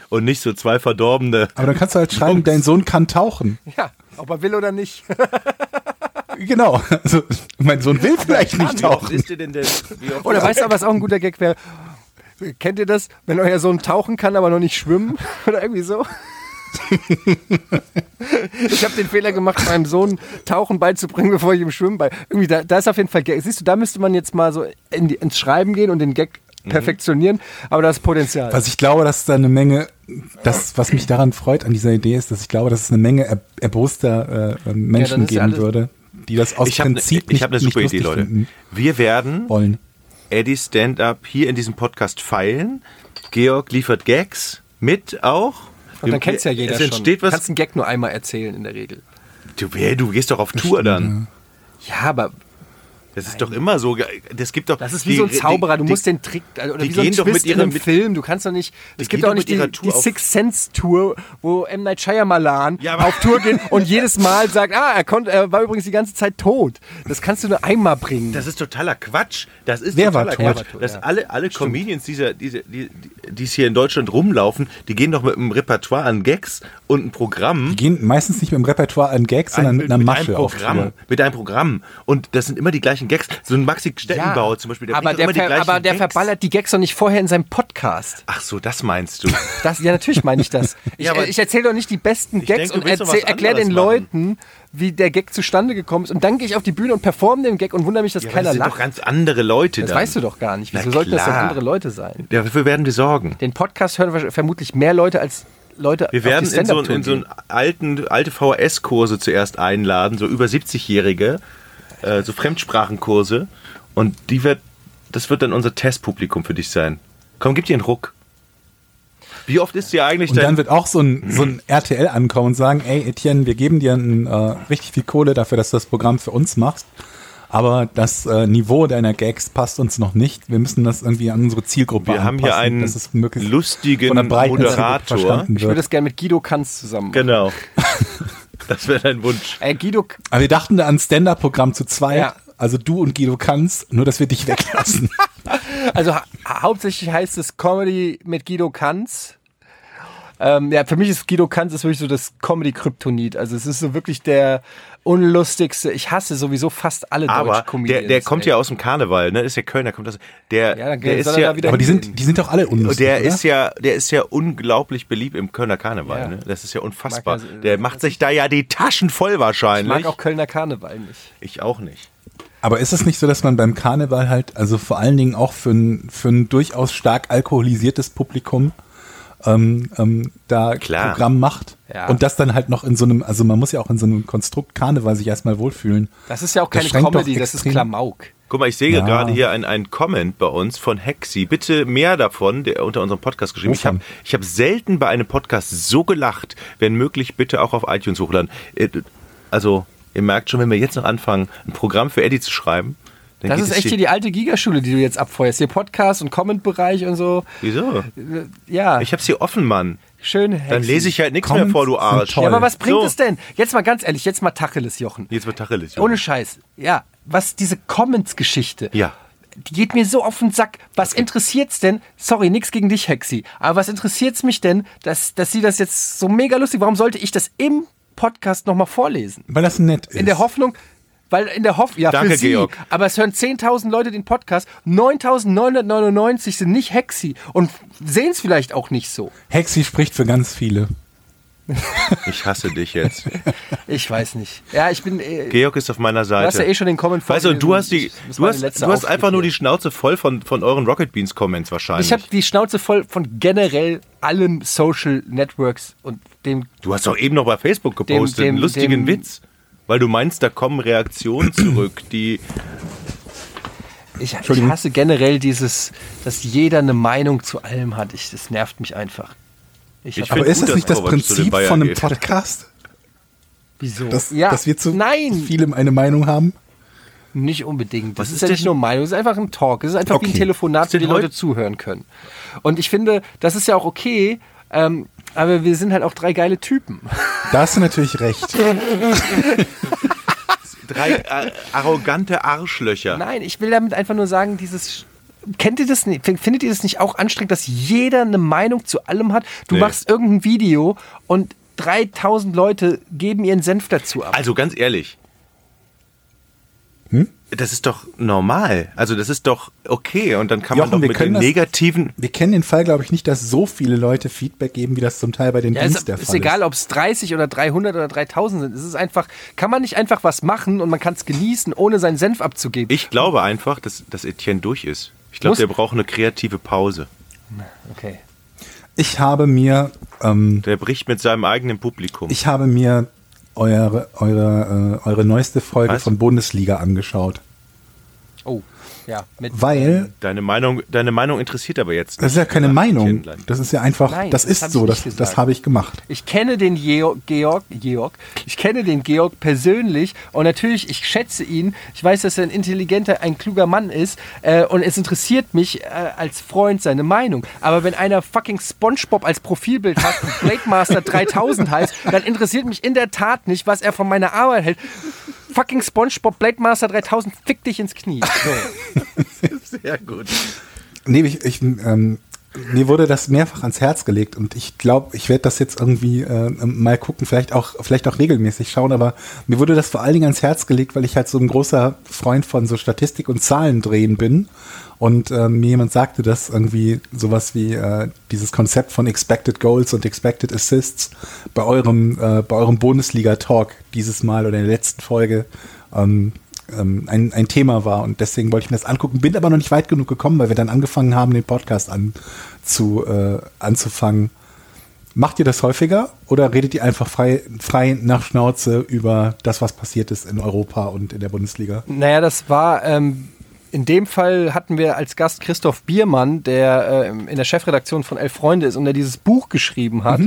Und nicht so zwei verdorbene. Aber dann kannst du halt schreiben, dein Sohn kann tauchen. Ja, ob er will oder nicht. Genau. Also, mein Sohn will vielleicht nicht tauchen. ist denn oft Oder weißt du, was auch ein guter Gag wäre? Kennt ihr das, wenn euer Sohn tauchen kann, aber noch nicht schwimmen? Oder irgendwie so? ich habe den Fehler gemacht, meinem Sohn Tauchen beizubringen, bevor ich ihm schwimmen bei. Irgendwie, da, da ist auf jeden Fall Gag. Siehst du, da müsste man jetzt mal so in die, ins Schreiben gehen und den Gag perfektionieren, aber das Potenzial. Was ich glaube, dass da eine Menge, das, was mich daran freut an dieser Idee ist, dass ich glaube, dass es eine Menge er, erboster äh, Menschen ist ja geben alles- würde, die das aus Ich habe Prinzip ich hab eine super Idee, lustig Leute. finden Wir werden wollen. Eddie Stand-Up hier in diesem Podcast feilen. Georg liefert Gags mit auch. Und dann kennt's ja jeder es entsteht schon. Du kannst einen Gag nur einmal erzählen in der Regel. Du, ey, du gehst doch auf Tour dann. Ja, aber Das ist doch immer so. Das gibt doch. das ist wie die- so ein Zauberer. Du die, musst den Trick, also, oder die wie so ein gehen doch mit Twist einem mit- Film. Du kannst doch nicht, Die es gibt auch doch nicht mit die, die auf- Six Sense Tour, wo M. Night Shyamalan Ja, auf Tour geht und jedes Mal sagt, ah, er, konnte, er war übrigens die ganze Zeit tot. Das kannst du nur einmal bringen. Das ist totaler Quatsch. Das ist Wer war totaler tot? Quatsch. War tot, dass ja. alle, alle Comedians, dieser, diese, die, die es hier in Deutschland rumlaufen, die gehen doch mit einem Repertoire an Gags und einem Programm. Die gehen meistens nicht mit einem Repertoire an Gags, sondern mit einer einem Masche auf Programm, Tour. mit einem Programm. Und das sind immer die gleichen Gags. So ein Maxi Stettenbauer zum Beispiel, der aber der, immer die gleichen aber der Gags. verballert die Gags doch nicht vorher in seinem Podcast. Ach so, das meinst du. Das, ja, natürlich meine ich das. Ich, Ja, äh, ich erzähle doch nicht die besten Gags denke, du und erkläre den anderes Leuten, wie der Gag zustande gekommen ist. Und dann gehe ich auf die Bühne und performe den Gag und wundere mich, dass Ja, keiner das sind doch lacht. ganz andere Leute Das dann. weißt du doch gar nicht. Wieso sollten das denn andere Leute sein? Dafür werden wir sorgen. Den Podcast hören vermutlich mehr Leute als Leute Wir werden in so, in so einen alten, alte VHS-Kurse zuerst einladen, so über 70-Jährige, äh, so Fremdsprachenkurse. Und die wird, das wird dann unser Testpublikum für dich sein. Komm, gib dir einen Ruck. Wie oft ist dir eigentlich Und dann wird auch so ein, so ein RTL ankommen und sagen, ey Etienne, wir geben dir ein, äh, richtig viel Kohle dafür, dass du das Programm für uns machst. Aber das äh, Niveau deiner Gags passt uns noch nicht. Wir müssen das irgendwie an unsere Zielgruppe wir haben hier anpassen, einen dass es möglichst lustigen Moderator. Ich würde das gerne mit Guido Kanz zusammen machen. Genau. Das wäre dein Wunsch. Äh, Guido, Aber wir dachten da an ein Stand-Up-Programm zu zweit. Ja. Also du und Guido kannst, nur dass wir dich weglassen. also ha hauptsächlich heißt es Comedy mit Guido Kanz. Ähm, ja, für mich ist Guido Kanz ist wirklich so das Comedy-Kryptonit. Also es ist so wirklich der unlustigste. Ich hasse sowieso fast alle Aber Deutsch-Comedians. der, der kommt ey. ja aus dem Karneval, ne? Ist ja Kölner, kommt das. Der, Ja, dann der ist soll er ja, da wieder Aber die sind, die sind doch alle unlustig, der oder? ist ja, der ist ja unglaublich beliebt im Kölner Karneval. Ja. Ne? Das ist ja unfassbar. Mag ja- der macht sich da ja die Taschen voll Ich wahrscheinlich. mag auch Kölner Karneval nicht. ich auch nicht. Aber ist es nicht so, dass man beim Karneval halt, also vor allen Dingen auch für ein, für ein durchaus stark alkoholisiertes Publikum, ähm, ähm, da Klar. Programm macht? Ja. Und das dann halt noch in so einem, also man muss ja auch in so einem Konstrukt Karneval sich erstmal wohlfühlen. Das ist ja auch Das keine Comedy, das ist Klamauk. Guck mal, ich sehe Ja. gerade hier einen, einen Comment bei uns von Hexi. Bitte mehr davon, der unter unserem Podcast geschrieben. Ich habe Wovon? ich hab selten bei einem Podcast so gelacht. Wenn möglich, bitte auch auf iTunes hochladen. Äh, Also, ihr merkt schon, wenn wir jetzt noch anfangen, ein Programm für Eddie zu schreiben, dann Das ist echt hier die alte Gigaschule, die du jetzt abfeuerst. Hier Podcast und Comment-Bereich und so. Wieso? Ja, Ich hab's hier offen, Mann. schön. Dann Hexi. lese ich halt nichts mehr vor, du Arsch. Ja, aber was bringt So. es denn? Jetzt mal ganz ehrlich, jetzt mal Tacheles, Jochen. Jetzt wird Tacheles. Ohne Scheiß. Ja, was diese Comments-Geschichte. Ja. Die geht mir so auf den Sack. Was interessiert's denn? Sorry, nix gegen dich, Hexi. Aber was interessiert's mich denn, dass, dass sie das jetzt so mega lustig, warum sollte ich das im Podcast nochmal vorlesen? Weil das nett ist. In der Hoffnung, weil in der Hoffnung, ja, Danke, für sie, Georg. aber es hören 10.000 Leute den Podcast, 9.999 sind nicht Hexi und sehen es vielleicht auch nicht so. Hexi spricht für ganz viele. Ich hasse dich jetzt. Ich weiß nicht. Ja, ich bin, äh, Georg ist auf meiner Seite. du hast ja eh schon den Comment Weißt du, du hast, die, du hast, du hast einfach nur die. Schnauze voll von, von euren Rocket Beans Comments wahrscheinlich. Ich habe die Schnauze voll von generell allen Social Networks und dem du hast doch eben noch bei Facebook gepostet, dem- einen lustigen dem- Witz. Weil du meinst, da kommen Reaktionen zurück, die. Ich, ich hasse generell dieses, dass jeder eine Meinung zu allem hat. Ich, das nervt mich einfach. Ich, Ich Aber ist das nicht das den Prinzip von einem geht. Podcast? wieso? Dass, ja, dass wir zu nein, vielem eine Meinung haben? nicht unbedingt. Das Was ist, ist ja denn- nicht nur Meinung, es ist einfach ein Talk. Es ist einfach wie ein Okay. Telefonat, wo die Leute zuhören können. Und ich finde, das ist ja auch okay, ähm, aber wir sind halt auch drei geile Typen. Da hast du natürlich recht. Drei äh, arrogante Arschlöcher. Nein, ich will damit einfach nur sagen, dieses. Kennt ihr das nicht? Findet ihr das nicht auch anstrengend, dass jeder eine Meinung zu allem hat? Du Nee. machst irgendein Video und 3000 Leute geben ihren Senf dazu ab. Also ganz ehrlich. Hm? Das ist doch normal. Also das ist doch okay. Und dann kann man Jochen, doch wir mit das- negativen. Wir kennen den Fall, glaube ich, nicht, dass so viele Leute Feedback geben, wie das zum Teil bei den Ja, Dienst ist, der ist Fall egal, ist. ob es 30 oder 300 oder 3000 sind. Es ist einfach, kann man nicht einfach was machen und man kann es genießen, ohne seinen Senf abzugeben. Ich glaube einfach, dass, dass Etienne durch ist. Ich glaube, der braucht eine kreative Pause. Okay. Ich habe mir, ähm, Der bricht mit seinem eigenen Publikum. ich habe mir eure, eure, äh, eure neueste Folge Was? von Bundesliga angeschaut. Ja. Mit, Weil, deine, Meinung, deine Meinung interessiert aber jetzt das ist ja keine Meinung. Das ist ja einfach, Nein, das, das ist ich so, nicht das, das habe ich gemacht. Ich kenne den Georg, Georg, Georg, ich kenne den Georg persönlich und natürlich, ich schätze ihn. Ich weiß, dass er ein intelligenter, ein kluger Mann ist äh, und es interessiert mich äh, als Freund seine Meinung. Aber wenn einer fucking SpongeBob als Profilbild hat und Blade Master 3000 heißt, dann interessiert mich in der Tat nicht, was er von meiner Arbeit hält. Fucking SpongeBob Blade Master 3000 fick dich ins Knie. So. Sehr gut. Nee, ich, ich, ähm, mir wurde das mehrfach ans Herz gelegt und ich glaube, ich werde das jetzt irgendwie äh, mal gucken, vielleicht auch, vielleicht auch regelmäßig schauen, aber mir wurde das vor allen Dingen ans Herz gelegt, weil ich halt so ein großer Freund von so Statistik und Zahlen drehen bin und äh, mir jemand sagte, dass irgendwie sowas wie äh, dieses Konzept von Expected Goals und Expected Assists bei eurem, äh, bei eurem Bundesliga-Talk dieses Mal oder in der letzten Folge ähm, ähm, ein, ein Thema war und deswegen wollte ich mir das angucken, bin aber noch nicht weit genug gekommen, weil wir dann angefangen haben, den Podcast an, zu, äh, anzufangen. Macht ihr das häufiger oder redet ihr einfach frei, frei nach Schnauze über das, was passiert ist in Europa und in der Bundesliga? Naja, das war, ähm, in dem Fall hatten wir als Gast Christoph Biermann, der ähm, in der Chefredaktion von Elf Freunde ist und der dieses Buch geschrieben hat.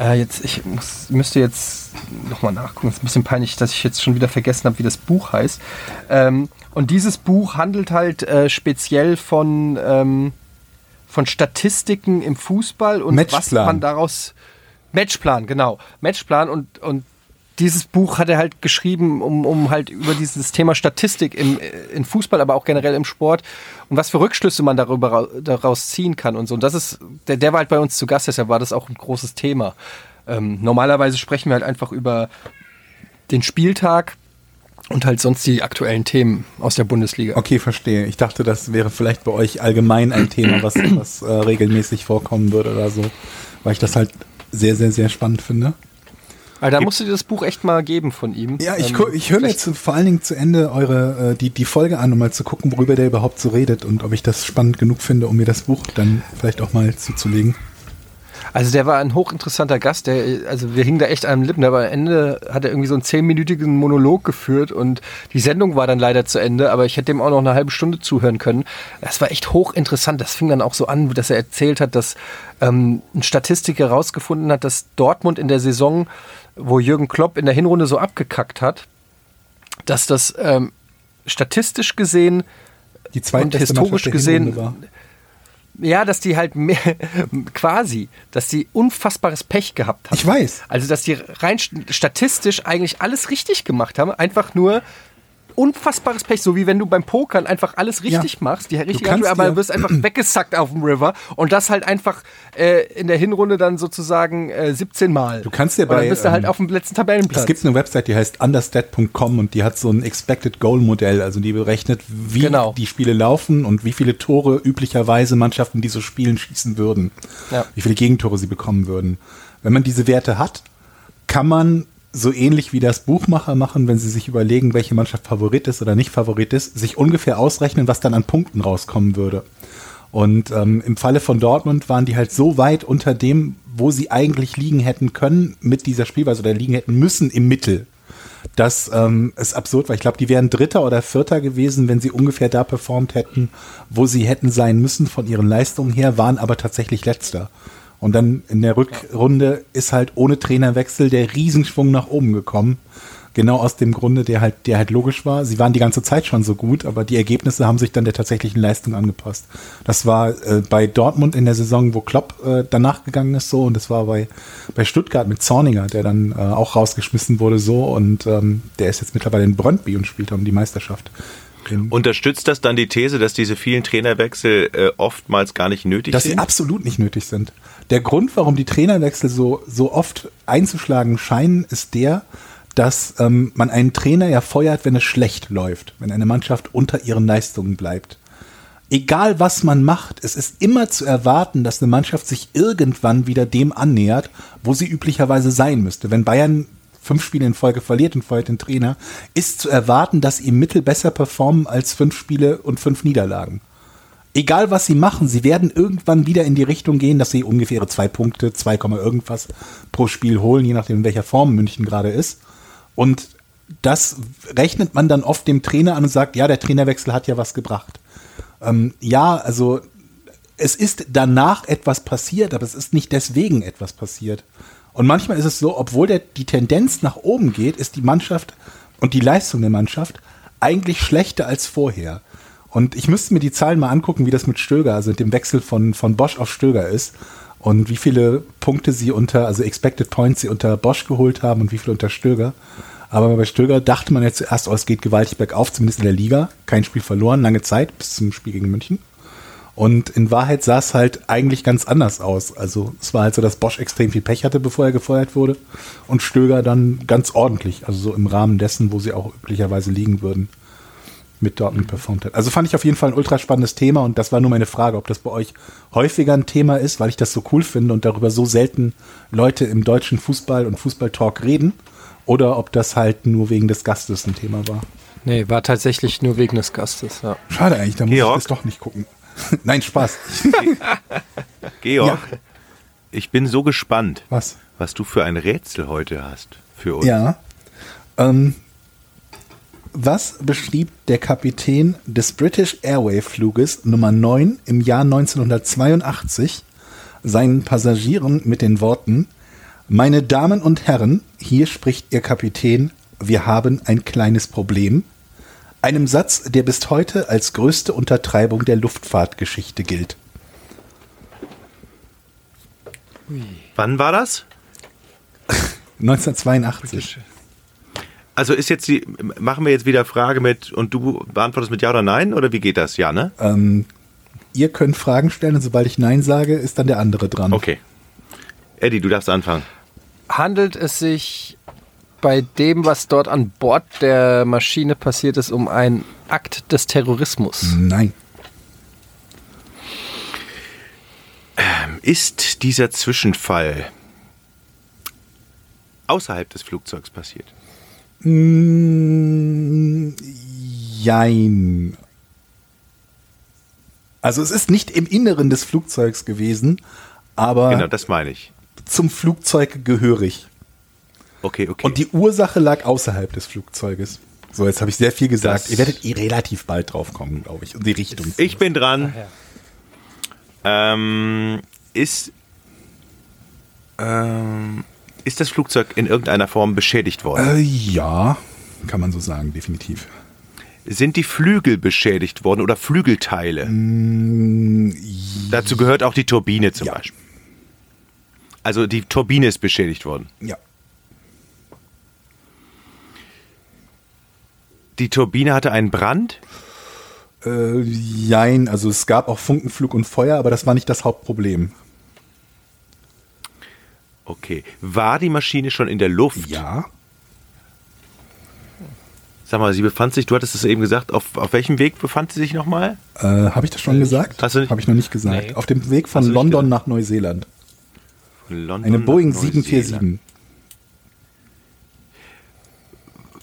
Äh, jetzt, ich muss, müsste jetzt nochmal nachgucken. Es ist ein bisschen peinlich, dass ich jetzt schon wieder vergessen habe, wie das Buch heißt. Ähm, und dieses Buch handelt halt äh, speziell von, ähm, von Statistiken im Fußball und was Matchplan. man daraus. Matchplan, genau. Matchplan und, und dieses Buch hat er halt geschrieben, um, um halt über dieses Thema Statistik im, in Fußball, aber auch generell im Sport und was für Rückschlüsse man darüber ra- daraus ziehen kann und so. Und das ist, der, der war halt bei uns zu Gast, deshalb war das auch ein großes Thema. Ähm, normalerweise sprechen wir halt einfach über den Spieltag und halt sonst die aktuellen Themen aus der Bundesliga. Okay, verstehe. Ich dachte, das wäre vielleicht bei euch allgemein ein Thema, was, was äh, regelmäßig vorkommen würde oder so, weil ich das halt sehr, sehr, sehr spannend finde. Aber da musst du dir das Buch echt mal geben von ihm. Ja, ich, Ähm, ich höre mir jetzt vor allen Dingen zu Ende eure, äh, die, die Folge an, um mal zu gucken, worüber der überhaupt so redet und ob ich das spannend genug finde, um mir das Buch dann vielleicht auch mal zuzulegen. Also der war ein hochinteressanter Gast, der, also wir hingen da echt an den Lippen, aber am Ende hat er irgendwie so einen zehnminütigen Monolog geführt und die Sendung war dann leider zu Ende, aber ich hätte dem auch noch eine halbe Stunde zuhören können. Das war echt hochinteressant. Das fing dann auch so an, dass er erzählt hat, dass ähm, ein Statistiker herausgefunden hat, dass Dortmund in der Saison, wo Jürgen Klopp in der Hinrunde so abgekackt hat, dass das ähm, statistisch gesehen Die und historisch gesehen war. Ja, dass die halt mehr, quasi, dass die unfassbares Pech gehabt haben. Ich weiß. Also, dass die rein st- statistisch eigentlich alles richtig gemacht haben, einfach nur unfassbares Pech, so wie wenn du beim Pokern einfach alles richtig Ja. machst, die richtige Hand, aber du wirst einfach weggesackt auf dem River und das halt einfach äh, in der Hinrunde dann sozusagen äh, 17 Mal. Du kannst dir und dann bei, bist du halt ähm, auf dem letzten Tabellenplatz. Es gibt eine Website, die heißt understat.com und die hat so ein Expected Goal Modell, also die berechnet, wie Genau. die Spiele laufen und wie viele Tore üblicherweise Mannschaften, die so spielen, schießen würden. Ja. Wie viele Gegentore sie bekommen würden. Wenn man diese Werte hat, kann man so ähnlich wie das Buchmacher machen, wenn sie sich überlegen, welche Mannschaft Favorit ist oder nicht Favorit ist, sich ungefähr ausrechnen, was dann an Punkten rauskommen würde. Und ähm, im Falle von Dortmund waren die halt so weit unter dem, wo sie eigentlich liegen hätten können mit dieser Spielweise oder liegen hätten müssen im Mittel. Das ähm, ist absurd, weil ich glaube, die wären Dritter oder Vierter gewesen, wenn sie ungefähr da performt hätten, wo sie hätten sein müssen von ihren Leistungen her, waren aber tatsächlich Letzter. Und dann in der Rückrunde ist halt ohne Trainerwechsel der Riesenschwung nach oben gekommen. Genau aus dem Grunde, der halt, der halt logisch war. Sie waren die ganze Zeit schon so gut, aber die Ergebnisse haben sich dann der tatsächlichen Leistung angepasst. Das war äh, bei Dortmund in der Saison, wo Klopp äh, danach gegangen ist, so. Und das war bei, bei Stuttgart mit Zorniger, der dann äh, auch rausgeschmissen wurde, so. Und ähm, der ist jetzt mittlerweile in Brøndby und spielt um die Meisterschaft. Unterstützt das dann die These, dass diese vielen Trainerwechsel äh, oftmals gar nicht nötig dass sie sind? absolut nicht nötig sind. Der Grund, warum die Trainerwechsel so, so oft einzuschlagen scheinen, ist der, dass ähm, man einen Trainer ja feuert, wenn es schlecht läuft, wenn eine Mannschaft unter ihren Leistungen bleibt. Egal was man macht, es ist immer zu erwarten, dass eine Mannschaft sich irgendwann wieder dem annähert, wo sie üblicherweise sein müsste. Wenn Bayern fünf Spiele in Folge verliert und feuert den Trainer, ist zu erwarten, dass sie Mittel besser performen als fünf Spiele und fünf Niederlagen. Egal was sie machen, sie werden irgendwann wieder in die Richtung gehen, dass sie ungefähr zwei Punkte, 2, irgendwas pro Spiel holen, je nachdem in welcher Form München gerade ist. Und das rechnet man dann oft dem Trainer an und sagt, ja, der Trainerwechsel hat ja was gebracht. Ähm, ja, also es ist danach etwas passiert, aber es ist nicht deswegen etwas passiert. Und manchmal ist es so, obwohl der, die Tendenz nach oben geht, ist die Mannschaft und die Leistung der Mannschaft eigentlich schlechter als vorher. Und ich müsste mir die Zahlen mal angucken, wie das mit Stöger, also dem Wechsel von, von Bosch auf Stöger ist. Und wie viele Punkte sie unter, also Expected Points sie unter Bosch geholt haben und wie viele unter Stöger. Aber bei Stöger dachte man ja zuerst, oh, es geht gewaltig bergauf, zumindest in der Liga. Kein Spiel verloren, lange Zeit, bis zum Spiel gegen München. Und in Wahrheit sah es halt eigentlich ganz anders aus. Also es war halt so, dass Bosch extrem viel Pech hatte, bevor er gefeuert wurde. Und Stöger dann ganz ordentlich, also so im Rahmen dessen, wo sie auch üblicherweise liegen würden, mit Dortmund performt hat. Also fand ich auf jeden Fall ein ultra spannendes Thema und das war nur meine Frage, ob das bei euch häufiger ein Thema ist, weil ich das so cool finde und darüber so selten Leute im deutschen Fußball und Fußballtalk reden oder ob das halt nur wegen des Gastes ein Thema war. Nee, war tatsächlich nur wegen des Gastes, ja. Schade eigentlich, da muss Georg? ich das doch nicht gucken. Nein, Spaß. Georg, ja. ich bin so gespannt, was? was du für ein Rätsel heute hast für uns. Ja. Ähm, was beschrieb der Kapitän des British Airway Fluges Nummer 9 im Jahr 1982 seinen Passagieren mit den Worten Meine Damen und Herren, hier spricht Ihr Kapitän, wir haben ein kleines Problem einem Satz, der bis heute als größte Untertreibung der Luftfahrtgeschichte gilt. Wann war das? 1982. Also ist jetzt die, machen wir jetzt wieder Frage mit und du beantwortest mit Ja oder Nein oder wie geht das? Ja, ne? Ähm, ihr könnt Fragen stellen und sobald ich Nein sage, ist dann der andere dran. Okay. Eddie, du darfst anfangen. Handelt es sich bei dem, was dort an Bord der Maschine passiert ist, um einen Akt des Terrorismus? Nein. Ähm, ist dieser Zwischenfall außerhalb des Flugzeugs passiert? Mm, jein. Also es ist nicht im Inneren des Flugzeugs gewesen, aber genau, das meine ich. zum Flugzeug gehörig. Okay, okay. Und die Ursache lag außerhalb des Flugzeuges. So, jetzt habe ich sehr viel gesagt. Das Ihr werdet eh relativ bald drauf kommen, glaube ich. Und die Richtung. Ich bin dran. ja. ähm, ist, ähm, ist das Flugzeug in irgendeiner Form beschädigt worden? Äh, ja, kann man so sagen, definitiv. Sind die Flügel beschädigt worden oder Flügelteile? Mm, Dazu gehört auch die Turbine zum ja. Beispiel. Also die Turbine ist beschädigt worden. Ja. Die Turbine hatte einen Brand? Äh, jein, also es gab auch Funkenflug und Feuer, aber das war nicht das Hauptproblem. Okay. War die Maschine schon in der Luft? Ja. Sag mal, sie befand sich, du hattest es eben gesagt, auf, auf welchem Weg befand sie sich nochmal? Äh, Habe ich das schon gesagt? Habe ich noch nicht gesagt. Nee. Auf dem Weg von London nach Neuseeland. London Eine Boeing 747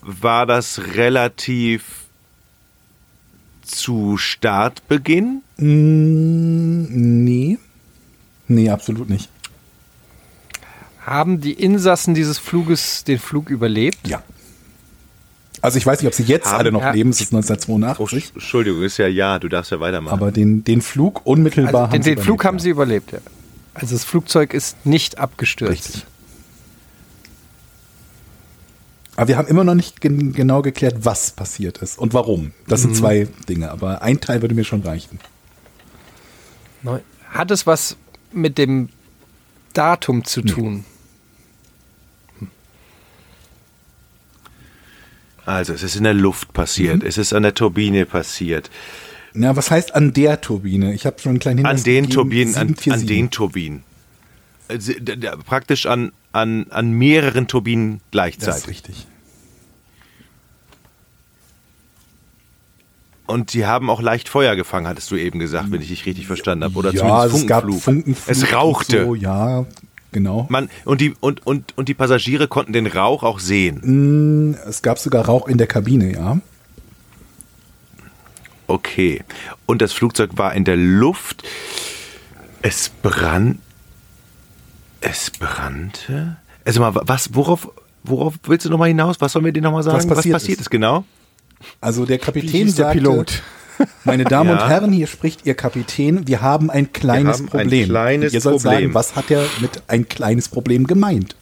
war das relativ zu Startbeginn? Mm, nee. Nee, absolut nicht. Haben die Insassen dieses Fluges den Flug überlebt? Ja. Also ich weiß nicht, ob sie jetzt Haben, alle noch ja. leben, es ist 1982. Oh, Entschuldigung, ist ja ja, du darfst ja weitermachen. Aber den, den Flug unmittelbar also den, haben sie Den Flug haben sie überlebt, ja. Also das Flugzeug ist nicht abgestürzt. Richtig. Aber wir haben immer noch nicht gen genau geklärt, was passiert ist und warum. Das sind mhm. zwei Dinge, aber ein Teil würde mir schon reichen. Hat es was mit dem Datum zu tun? Also, es ist in der Luft passiert, mhm. es ist an der Turbine passiert. Na, was heißt an der Turbine? Ich habe schon einen kleinen Hinweis An den Turbinen, an, an, den Turbinen. Äh, praktisch an, an, an mehreren Turbinen gleichzeitig. Das ist richtig. Und sie haben auch leicht Feuer gefangen, hattest du eben gesagt, wenn ich dich richtig verstanden habe. Oder ja, zumindest es gab Funkenflug. Es rauchte. So, ja, genau. Man, und, die, und, und, und die Passagiere konnten den Rauch auch sehen. Mm, es gab sogar Rauch in der Kabine, ja. Okay. Und das Flugzeug war in der Luft. Es brann. Es brannte. Also mal, was, worauf, worauf willst du nochmal hinaus? Was sollen wir dir nochmal sagen? Was passiert passiert ist? ist genau? Also der Kapitän hieß der sagte, Pilot? Meine Damen Ja. und Herren, hier spricht Ihr Kapitän, wir haben ein kleines haben ein Problem. kleines Und ihr sollt Problem. sagen, was hat er mit ein kleines Problem gemeint?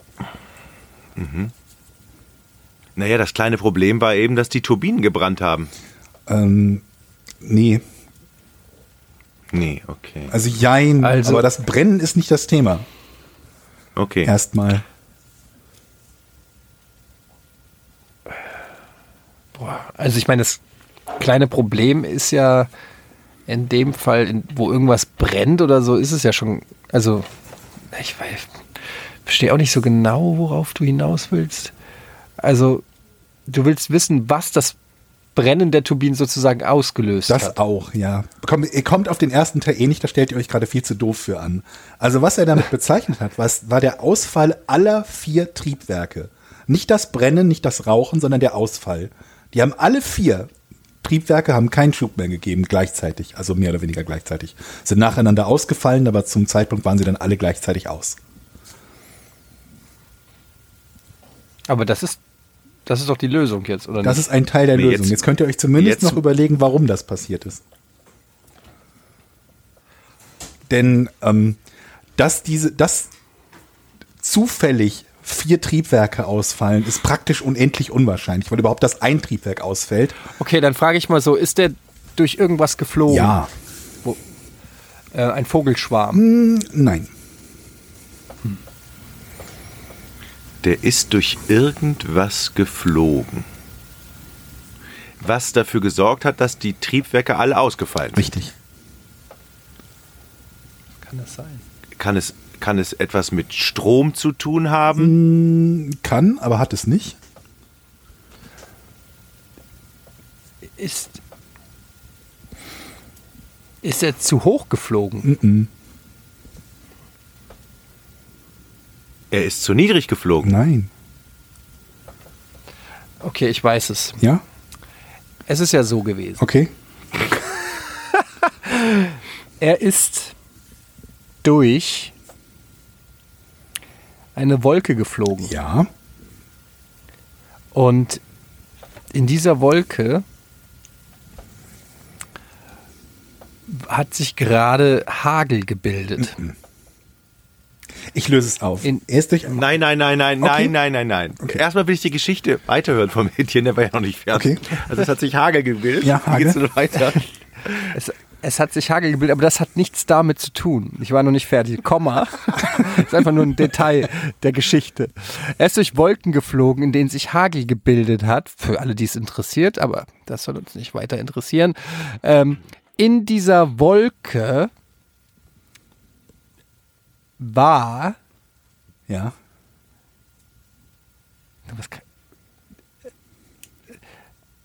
Naja, das kleine Problem war eben, dass die Turbinen gebrannt haben. Ähm, nee, Nee, okay. also jein, Also- aber das Brennen ist nicht das Thema. Okay. Erstmal. Boah, also ich meine, das kleine Problem ist ja in dem Fall, in, wo irgendwas brennt oder so, ist es ja schon, also ich weiß, verstehe auch nicht so genau, worauf du hinaus willst. Also du willst wissen, was das Brennen der Turbinen sozusagen ausgelöst Das hat. auch, ja. Komm, ihr kommt auf den ersten Teil eh nicht, da stellt ihr euch gerade viel zu doof für an. Also was er damit bezeichnet hat, was, war der Ausfall aller vier Triebwerke. Nicht das Brennen, nicht das Rauchen, sondern der Ausfall. Die haben alle vier Triebwerke haben keinen Schub mehr gegeben gleichzeitig, also mehr oder weniger gleichzeitig. Sind nacheinander ausgefallen, aber zum Zeitpunkt waren sie dann alle gleichzeitig aus. Aber das ist, das ist doch die Lösung jetzt, oder Das nicht? ist ein Teil der Nee, Lösung. jetzt- Jetzt könnt ihr euch zumindest jetzt- noch überlegen, warum das passiert ist. Denn ähm, dass diese, dass zufällig vier Triebwerke ausfallen, ist praktisch unendlich unwahrscheinlich, weil überhaupt das ein Triebwerk ausfällt. Okay, dann frage ich mal so, ist der durch irgendwas geflogen? Ja, Äh, ein Vogelschwarm. nein. Der ist durch irgendwas geflogen. Was dafür gesorgt hat, dass die Triebwerke alle ausgefallen sind. Richtig. Kann das sein? Kann es, kann es etwas mit Strom zu tun haben? Kann, aber hat es nicht. Ist, ist er zu hoch geflogen? Mhm. Er ist zu niedrig geflogen. Nein. Okay, ich weiß es. Ja? Es ist ja so gewesen. Okay. Er ist durch eine Wolke geflogen. Ja. Und in dieser Wolke hat sich gerade Hagel gebildet. Ich löse es auf. In- er ist durch. Nein, nein, nein, nein, Okay. nein, nein, nein, nein. Okay. Erstmal will ich die Geschichte weiterhören vom Mädchen, der war ja noch nicht fertig. Okay. Also es hat sich Hagel gebildet. Ja, Wie Hagel. geht's denn weiter? Es, es hat sich Hagel gebildet, aber das hat nichts damit zu tun. Ich war noch nicht fertig. Komma. ist einfach nur ein Detail der Geschichte. Er ist durch Wolken geflogen, in denen sich Hagel gebildet hat. Für alle, die es interessiert, aber das soll uns nicht weiter interessieren. Ähm, in dieser Wolke war Ja.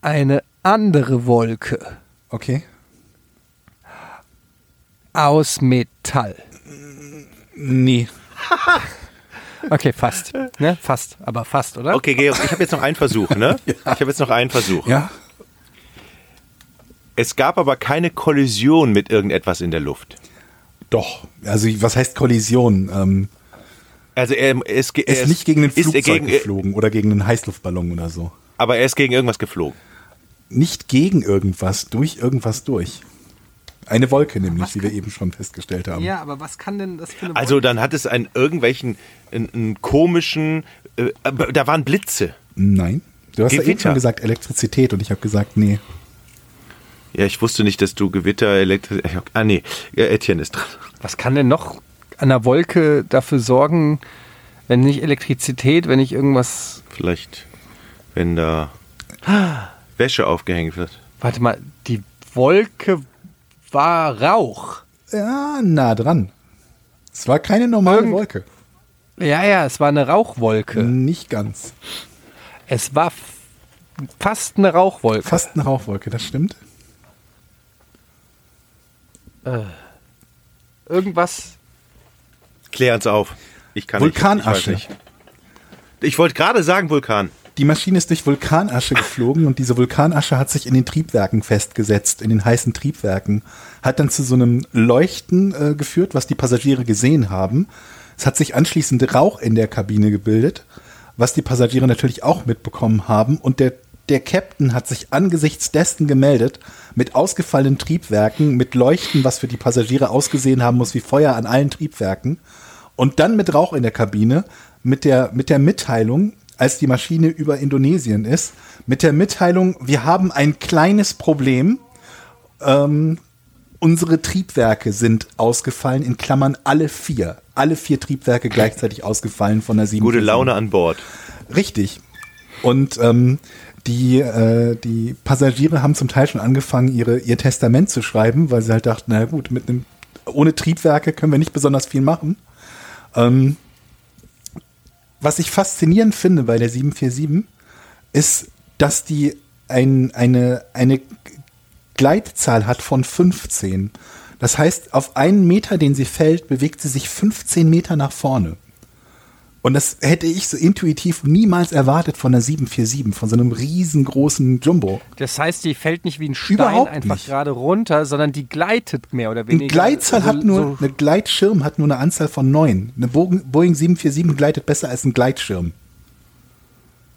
eine andere Wolke Okay. Aus Metall. Nee. Okay, fast. Ne? Fast, aber fast, oder? Okay, Georg, ich habe jetzt noch einen Versuch, ne? Ich habe jetzt noch einen Versuch. Ja. Es gab aber keine Kollision mit irgendetwas in der Luft. Doch. Also, was heißt Kollision? Ähm, Also er, er ist, ge- er ist nicht gegen ein er Flugzeug gegen, geflogen oder gegen einen Heißluftballon oder so. Aber er ist gegen irgendwas geflogen. Nicht gegen irgendwas, durch irgendwas durch. Eine Wolke nämlich, wie wir eben schon festgestellt haben. Ja, aber was kann denn das für eine Also dann hat es einen irgendwelchen einen, einen komischen, äh, da waren Blitze. Nein. Du hast ja eben Gewitter. schon gesagt Elektrizität und ich habe gesagt, nee. Ja, ich wusste nicht, dass du Gewitter, Elektri Ah nee, Etienne ist dran. Was kann denn noch an der Wolke dafür sorgen, wenn nicht Elektrizität, wenn nicht irgendwas. Vielleicht, wenn da Wäsche aufgehängt wird. Warte mal, die Wolke war Rauch. Ja, nah dran. Es war keine normale Irgend- Wolke. Ja, ja, es war eine Rauchwolke. Nicht ganz. Es war fast eine Rauchwolke. Fast eine Rauchwolke, das stimmt. Irgendwas. Klär uns auf. Ich kann Vulkanasche. nicht. Ich, ich wollte gerade sagen Vulkan. Die Maschine ist durch Vulkanasche geflogen und diese Vulkanasche hat sich in den Triebwerken festgesetzt, in den heißen Triebwerken. Hat dann zu so einem Leuchten äh, geführt, was die Passagiere gesehen haben. Es hat sich anschließend Rauch in der Kabine gebildet, was die Passagiere natürlich auch mitbekommen haben. Und der, der Captain hat sich angesichts dessen gemeldet, mit ausgefallenen Triebwerken, mit Leuchten, was für die Passagiere ausgesehen haben muss wie Feuer an allen Triebwerken. Und dann mit Rauch in der Kabine, mit der, mit der Mitteilung, als die Maschine über Indonesien ist, mit der Mitteilung, wir haben ein kleines Problem. Ähm, unsere Triebwerke sind ausgefallen, in Klammern alle vier. Alle vier Triebwerke gleichzeitig ausgefallen von der 7. Gute Laune an Bord. Richtig. Und ähm, die, äh, die Passagiere haben zum Teil schon angefangen, ihre, ihr Testament zu schreiben, weil sie halt dachten, na gut, mit einem, ohne Triebwerke können wir nicht besonders viel machen. Ähm, was ich faszinierend finde bei der 747, ist, dass die ein, eine, eine Gleitzahl hat von 15. Das heißt, auf einen Meter, den sie fällt, bewegt sie sich 15 Meter nach vorne. Und das hätte ich so intuitiv niemals erwartet von einer 747, von so einem riesengroßen Jumbo. Das heißt, die fällt nicht wie ein Stein Überhaupt einfach nicht. gerade runter, sondern die gleitet mehr oder weniger. Eine Gleitzahl Also hat nur, so- eine Gleitschirm hat nur eine Anzahl von neun. Eine Boeing, Boeing 747 gleitet besser als ein Gleitschirm.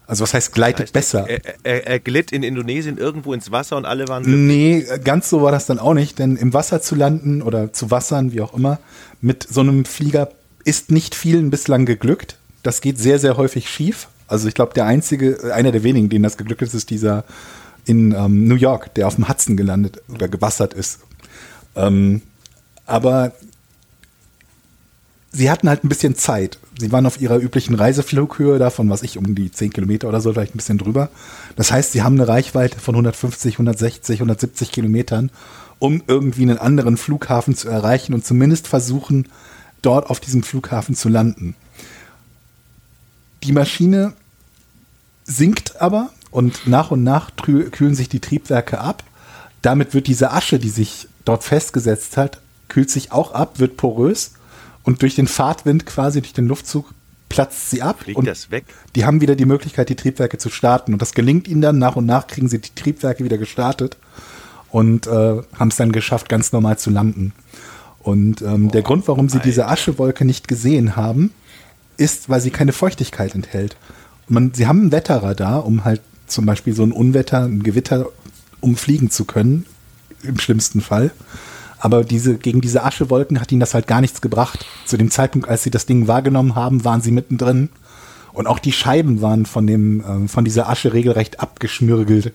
Also was heißt gleitet besser? Er, er, er glitt in Indonesien irgendwo ins Wasser und alle waren glücklich. Nee, ganz so war das dann auch nicht, denn im Wasser zu landen oder zu wassern, wie auch immer, mit so einem Flieger ist nicht vielen bislang geglückt. Das geht sehr, sehr häufig schief. Also ich glaube, der einzige, äh, einer der wenigen, denen das geglückt ist, ist dieser in ähm, New York, der auf dem Hudson gelandet oder gewassert ist. Ähm, aber sie hatten halt ein bisschen Zeit. Sie waren auf ihrer üblichen Reiseflughöhe davon, was ich, um die 10 Kilometer oder so, vielleicht ein bisschen drüber. Das heißt, sie haben eine Reichweite von 150, 160, 170 Kilometern, um irgendwie einen anderen Flughafen zu erreichen und zumindest versuchen, dort auf diesem Flughafen zu landen. Die Maschine sinkt aber und nach und nach kühlen sich die Triebwerke ab. Damit wird diese Asche, die sich dort festgesetzt hat, kühlt sich auch ab, wird porös und durch den Fahrtwind quasi, durch den Luftzug platzt sie ab. Fliegt und das weg? die haben wieder die Möglichkeit, die Triebwerke zu starten. Und das gelingt ihnen dann. Nach und nach kriegen sie die Triebwerke wieder gestartet und äh, haben es dann geschafft, ganz normal zu landen. Und ähm, der Grund, warum sie diese Aschewolke nicht gesehen haben, ist, weil sie keine Feuchtigkeit enthält. Man, sie haben ein Wetterradar, um halt zum Beispiel so ein Unwetter, ein Gewitter umfliegen zu können, im schlimmsten Fall. Aber diese, gegen diese Aschewolken hat ihnen das halt gar nichts gebracht. Zu dem Zeitpunkt, als sie das Ding wahrgenommen haben, waren sie mittendrin. Und auch die Scheiben waren von dem, ähm, von dieser Asche regelrecht abgeschmürgelt,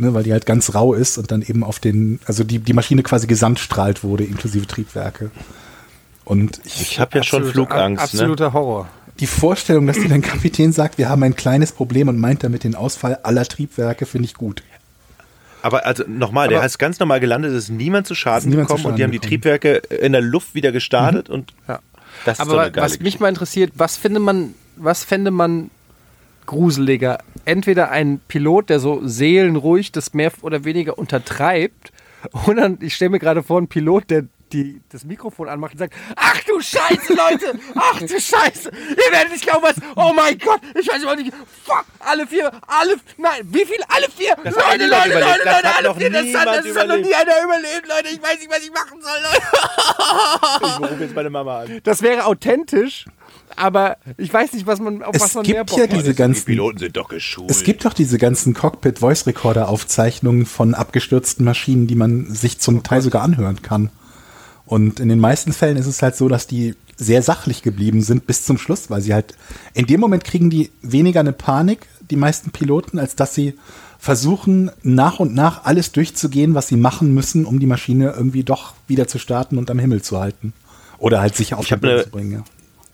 ne, weil die halt ganz rau ist und dann eben auf den, also die, die Maschine quasi gesandstrahlt wurde, inklusive Triebwerke. Und ich, Ich habe ja schon Flugangst. Ne? Absoluter Horror. die Vorstellung, dass dir dein Kapitän sagt, wir haben ein kleines Problem und meint damit den Ausfall aller Triebwerke, finde ich gut. Aber also nochmal, der ist ganz normal gelandet, es ist niemand zu Schaden niemand zu gekommen und die Schaden haben die gekommen. Triebwerke in der Luft wieder gestartet und Ja. das ist Aber so eine geile was mich mal interessiert, was finde man, was fände man gruseliger? Entweder ein Pilot, der so seelenruhig das mehr oder weniger untertreibt, oder ich stelle mir gerade vor, einen Pilot, der die, das Mikrofon anmacht und sagt, ach du Scheiße, Leute, ach du Scheiße, ihr werdet nicht glauben, was, oh mein Gott, ich weiß überhaupt nicht, fuck, alle vier, alle, nein, wie viel, alle vier, Das Leute, Leute, Leute, Leute, hat alle vier, das, hat, das hat noch nie einer überlebt, Leute, ich weiß nicht, was ich machen soll, Leute. Ich rufe jetzt meine Mama an. Das wäre authentisch, aber ich weiß nicht, was man, auf was Es man mehr gibt Bock ja hat. diese Die ganzen Piloten sind doch geschult. Es gibt doch diese ganzen Cockpit-Voice-Recorder-Aufzeichnungen von abgestürzten Maschinen, die man sich zum Teil sogar anhören kann. Und in den meisten Fällen ist es halt so, dass die sehr sachlich geblieben sind bis zum Schluss, weil sie halt in dem Moment kriegen die weniger eine Panik, die meisten Piloten, als dass sie versuchen, nach und nach alles durchzugehen, was sie machen müssen, um die Maschine irgendwie doch wieder zu starten und am Himmel zu halten. Oder halt sicher auf Ich den Boden eine- zu bringen, ja.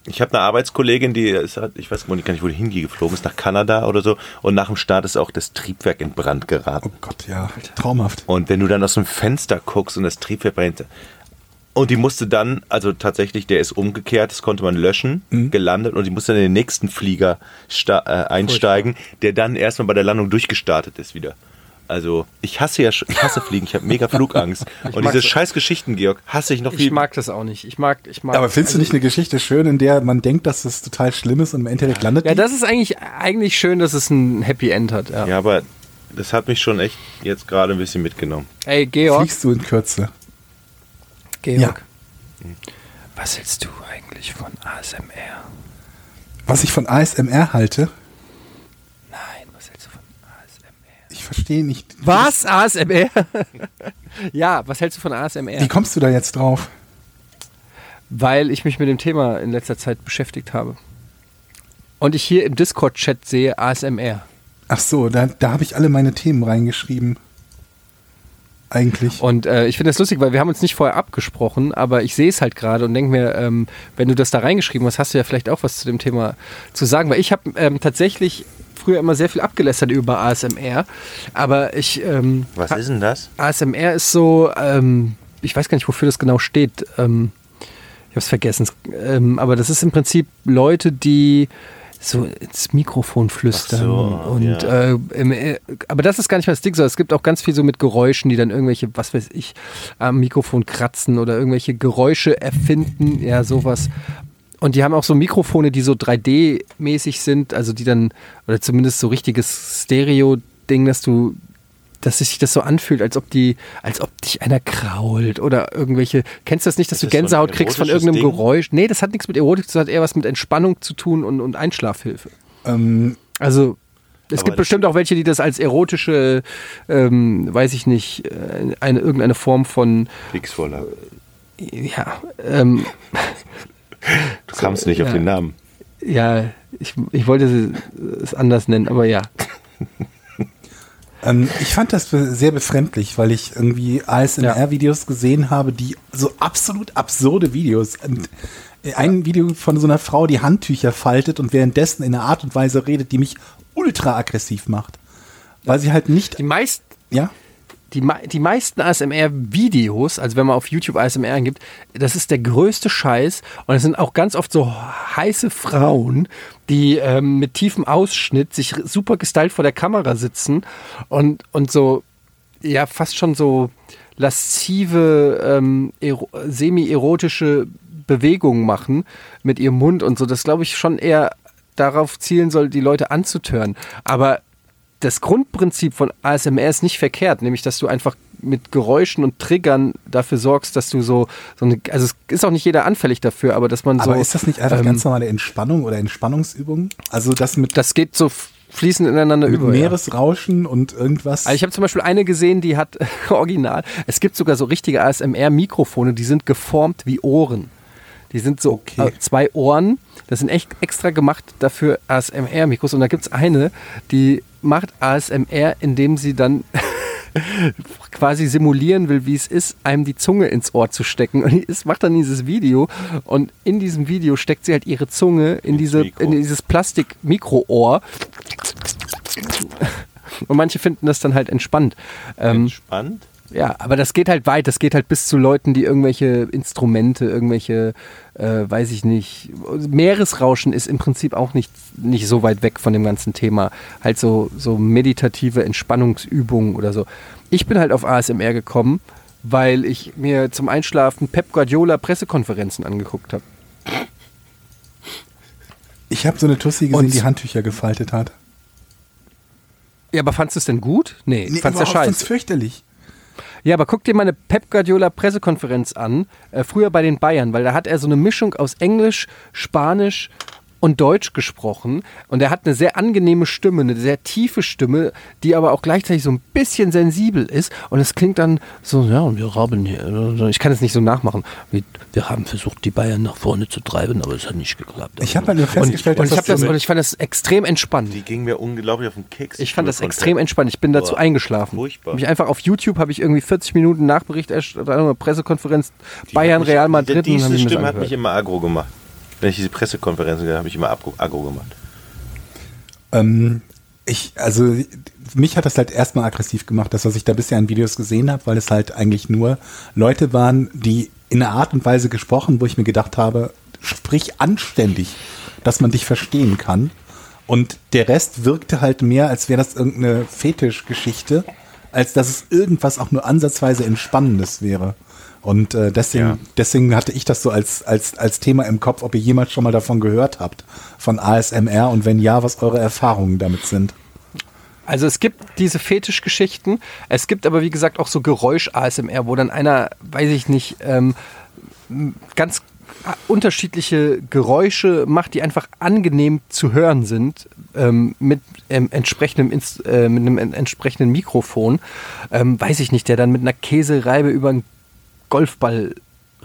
Ich habe eine Arbeitskollegin, die ist, halt- ich weiß gar nicht, wo die hingeflogen ist, nach Kanada oder so. Und nach dem Start ist auch das Triebwerk in Brand geraten. Oh Gott, ja, traumhaft. Und wenn du dann aus dem Fenster guckst und das Triebwerk brennt. Und die musste dann, also tatsächlich, der ist umgekehrt, das konnte man löschen, Mhm. gelandet und die musste dann in den nächsten Flieger äh, einsteigen, der dann erstmal bei der Landung durchgestartet ist wieder. Also ich hasse ja, ich hasse Fliegen, ich habe mega Flugangst. Und diese scheiß Geschichten, Georg, hasse ich noch Ich viel. mag das auch nicht. Ich mag, ich mag. Aber findest du also- nicht eine Geschichte schön, in der man denkt, dass es total schlimm ist und im Endeffekt landet Ja, die? das ist eigentlich, eigentlich schön, dass es ein Happy End hat. Ja. ja, aber das hat mich schon echt jetzt gerade ein bisschen mitgenommen. Ey, Georg. Fliegst du in Kürze? Georg. Was hältst du eigentlich von ASMR? Was ich von ASMR halte, Nein, was hältst du von ASMR? ich verstehe nicht. Was? ASMR? ja, was hältst du von ASMR? Wie kommst du da jetzt drauf? Weil ich mich mit dem Thema in letzter Zeit beschäftigt habe. Und ich hier im Discord-Chat sehe ASMR. Ach so, da, da habe ich alle meine Themen reingeschrieben. Eigentlich. Und äh, ich finde das lustig, weil wir haben uns nicht vorher abgesprochen, aber ich sehe es halt gerade und denke mir, ähm, wenn du das da reingeschrieben hast, hast du ja vielleicht auch was zu dem Thema zu sagen. Weil ich habe ähm, tatsächlich früher immer sehr viel abgelästert über ASMR, aber ich... Ähm, Was ist denn das? ASMR ist so, ähm, ich weiß gar nicht, wofür das genau steht. Ähm, ich habe es vergessen. Ähm, aber das ist im Prinzip Leute, die so ins Mikrofon flüstern. So, und, ja. äh, im, äh, aber das ist gar nicht mal das Ding, es gibt auch ganz viel so mit Geräuschen, die dann irgendwelche, was weiß ich, am Mikrofon kratzen oder irgendwelche Geräusche erfinden, ja, sowas. Und die haben auch so Mikrofone, die so 3D-mäßig sind, also die dann, oder zumindest so richtiges Stereo-Ding, dass du, dass sich das so anfühlt, als ob die, als ob dich einer krault oder irgendwelche. Kennst du das nicht, dass Ist du das so Gänsehaut kriegst von irgendeinem Ding? Geräusch? Nee, das hat nichts mit Erotik zu tun, das hat eher was mit Entspannung zu tun und, und Einschlafhilfe. Ähm, Also. Es gibt bestimmt auch welche, die das als erotische, ähm, weiß ich nicht, äh, eine, irgendeine Form von, Kriegsvorlage. ja, ähm, Du kamst nicht auf ja. den Namen. ja, ich, ich wollte es anders nennen, aber ja. ähm, ich fand das sehr befremdlich, weil ich irgendwie ASMR-Videos gesehen habe, die so absolut absurde Videos. Und ein Video von so einer Frau, die Handtücher faltet und währenddessen in einer Art und Weise redet, die mich ultra aggressiv macht. Weil sie halt nicht, Die meisten ja, die, die meisten ASMR-Videos, also wenn man auf YouTube ASMR eingibt, das ist der größte Scheiß. Und es sind auch ganz oft so heiße Frauen, die ähm, mit tiefem Ausschnitt sich super gestylt vor der Kamera sitzen und, und so, ja, fast schon so laszive, ähm, ero semi-erotische Bewegungen machen mit ihrem Mund und so. Das glaube ich schon eher darauf zielen soll, die Leute anzutören. Aber das Grundprinzip von ASMR ist nicht verkehrt, nämlich dass du einfach mit Geräuschen und Triggern dafür sorgst, dass du so, so eine, also es ist auch nicht jeder anfällig dafür, aber dass man so. aber ist das nicht einfach ähm, ganz normale Entspannung oder Entspannungsübung? Also das mit, Das geht so fließend ineinander über. ja. Meeresrauschen und irgendwas. Also ich habe zum Beispiel eine gesehen, die hat original. Es gibt sogar so richtige ASMR-Mikrofone, die sind geformt wie Ohren. Die sind so Okay. äh, zwei Ohren. Das sind echt extra gemacht dafür ASMR-Mikros. Und da gibt es eine, die macht ASMR, indem sie dann quasi simulieren will, wie es ist, einem die Zunge ins Ohr zu stecken. Und es macht dann dieses Video und in diesem Video steckt sie halt ihre Zunge in, diese, in dieses Plastik-Mikroohr. Und manche finden das dann halt entspannt. Ähm, Entspannt. Ja, aber das geht halt weit. Das geht halt bis zu Leuten, die irgendwelche Instrumente, irgendwelche, äh, weiß ich nicht. Meeresrauschen ist im Prinzip auch nicht, nicht so weit weg von dem ganzen Thema. Halt so, so meditative Entspannungsübungen oder so. Ich bin halt auf ASMR gekommen, weil ich mir zum Einschlafen Pep Guardiola Pressekonferenzen angeguckt habe. ich habe so eine Tussi gesehen, Und- die Handtücher gefaltet hat. Ja, aber fandst du es denn gut? Nee, Nee, fandst du überhaupt, scheiße. fand's fürchterlich. Ja, aber guck dir mal eine Pep Guardiola Pressekonferenz an, äh, früher bei den Bayern, weil da hat er so eine Mischung aus Englisch, Spanisch und Deutsch gesprochen und er hat eine sehr angenehme Stimme, eine sehr tiefe Stimme, die aber auch gleichzeitig so ein bisschen sensibel ist und es klingt dann so, ja, und wir haben hier, ich kann es nicht so nachmachen, wie, wir haben versucht, die Bayern nach vorne zu treiben, aber es hat nicht geklappt. Ich habe halt nur festgestellt, und, und ich, das, so und eine- ich fand das extrem entspannt. Die ging mir unglaublich auf den Keks. Ich fand das extrem entspannt. Ich bin dazu Boah, eingeschlafen. furchtbar. Mich einfach auf YouTube habe ich irgendwie 40 Minuten Nachbericht erst oder eine Pressekonferenz Die Bayern mich- Real Madrid Diese ich mir das Stimme hat mich immer aggro gemacht. Wenn ich diese Pressekonferenzen habe, ich immer aggro, aggro gemacht. Ähm, ich, also mich hat das halt erstmal aggressiv gemacht, das, was ich da bisher an Videos gesehen habe, weil es halt eigentlich nur Leute waren, die in einer Art und Weise gesprochen, wo ich mir gedacht habe, sprich anständig, dass man dich verstehen kann. Und der Rest wirkte halt mehr, als wäre das irgendeine Fetischgeschichte, als dass es irgendwas auch nur ansatzweise Entspannendes wäre. Und äh, deswegen, Ja. deswegen hatte ich das so als, als, als Thema im Kopf, ob ihr jemals schon mal davon gehört habt, von ASMR und wenn ja, was eure Erfahrungen damit sind. Also es gibt diese Fetischgeschichten, es gibt aber wie gesagt auch so Geräusch-ASMR, wo dann einer, weiß ich nicht, ähm, ganz unterschiedliche Geräusche macht, die einfach angenehm zu hören sind, ähm, mit, ähm, entsprechendem äh, mit einem en- entsprechenden Mikrofon, ähm, weiß ich nicht, der dann mit einer Käsereibe über einen Golfball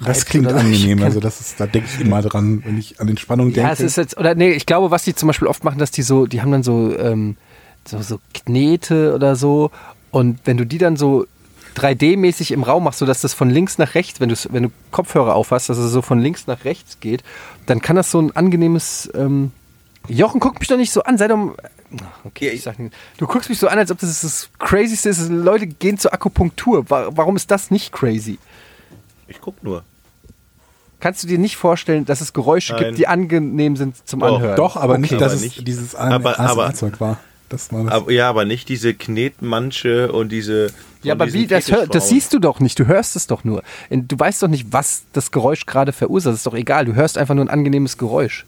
Das klingt angenehm. Also das ist, da denke ich immer dran, wenn ich an Entspannung denke. Ja, es ist jetzt, oder nee, ich glaube, was die zum Beispiel oft machen, dass die so, die haben dann so, ähm, so, so Knete oder so. Und wenn du die dann so 3D-mäßig im Raum machst, sodass das von links nach rechts, wenn du, wenn du Kopfhörer aufhast, dass es so von links nach rechts geht, dann kann das so ein angenehmes. Ähm Jochen, guck mich doch nicht so an, sei doch. Okay, ich sag nicht. Du guckst mich so an, als ob das das Crazyste ist. Leute gehen zur Akupunktur. Wa- Warum ist das nicht crazy? Ich guck nur. Kannst du dir nicht vorstellen, dass es Geräusche Nein. gibt, die angenehm sind zum Doch. Anhören? Doch, aber nicht, Okay. dass Aber es nicht- dieses ASMR-Zeug war. Das war das. Aber, ja, aber nicht diese Knetmanche und diese. Ja, aber wie, das, hör, das siehst du doch nicht, du hörst es doch nur. Du weißt doch nicht, was das Geräusch gerade verursacht, ist doch egal, du hörst einfach nur ein angenehmes Geräusch.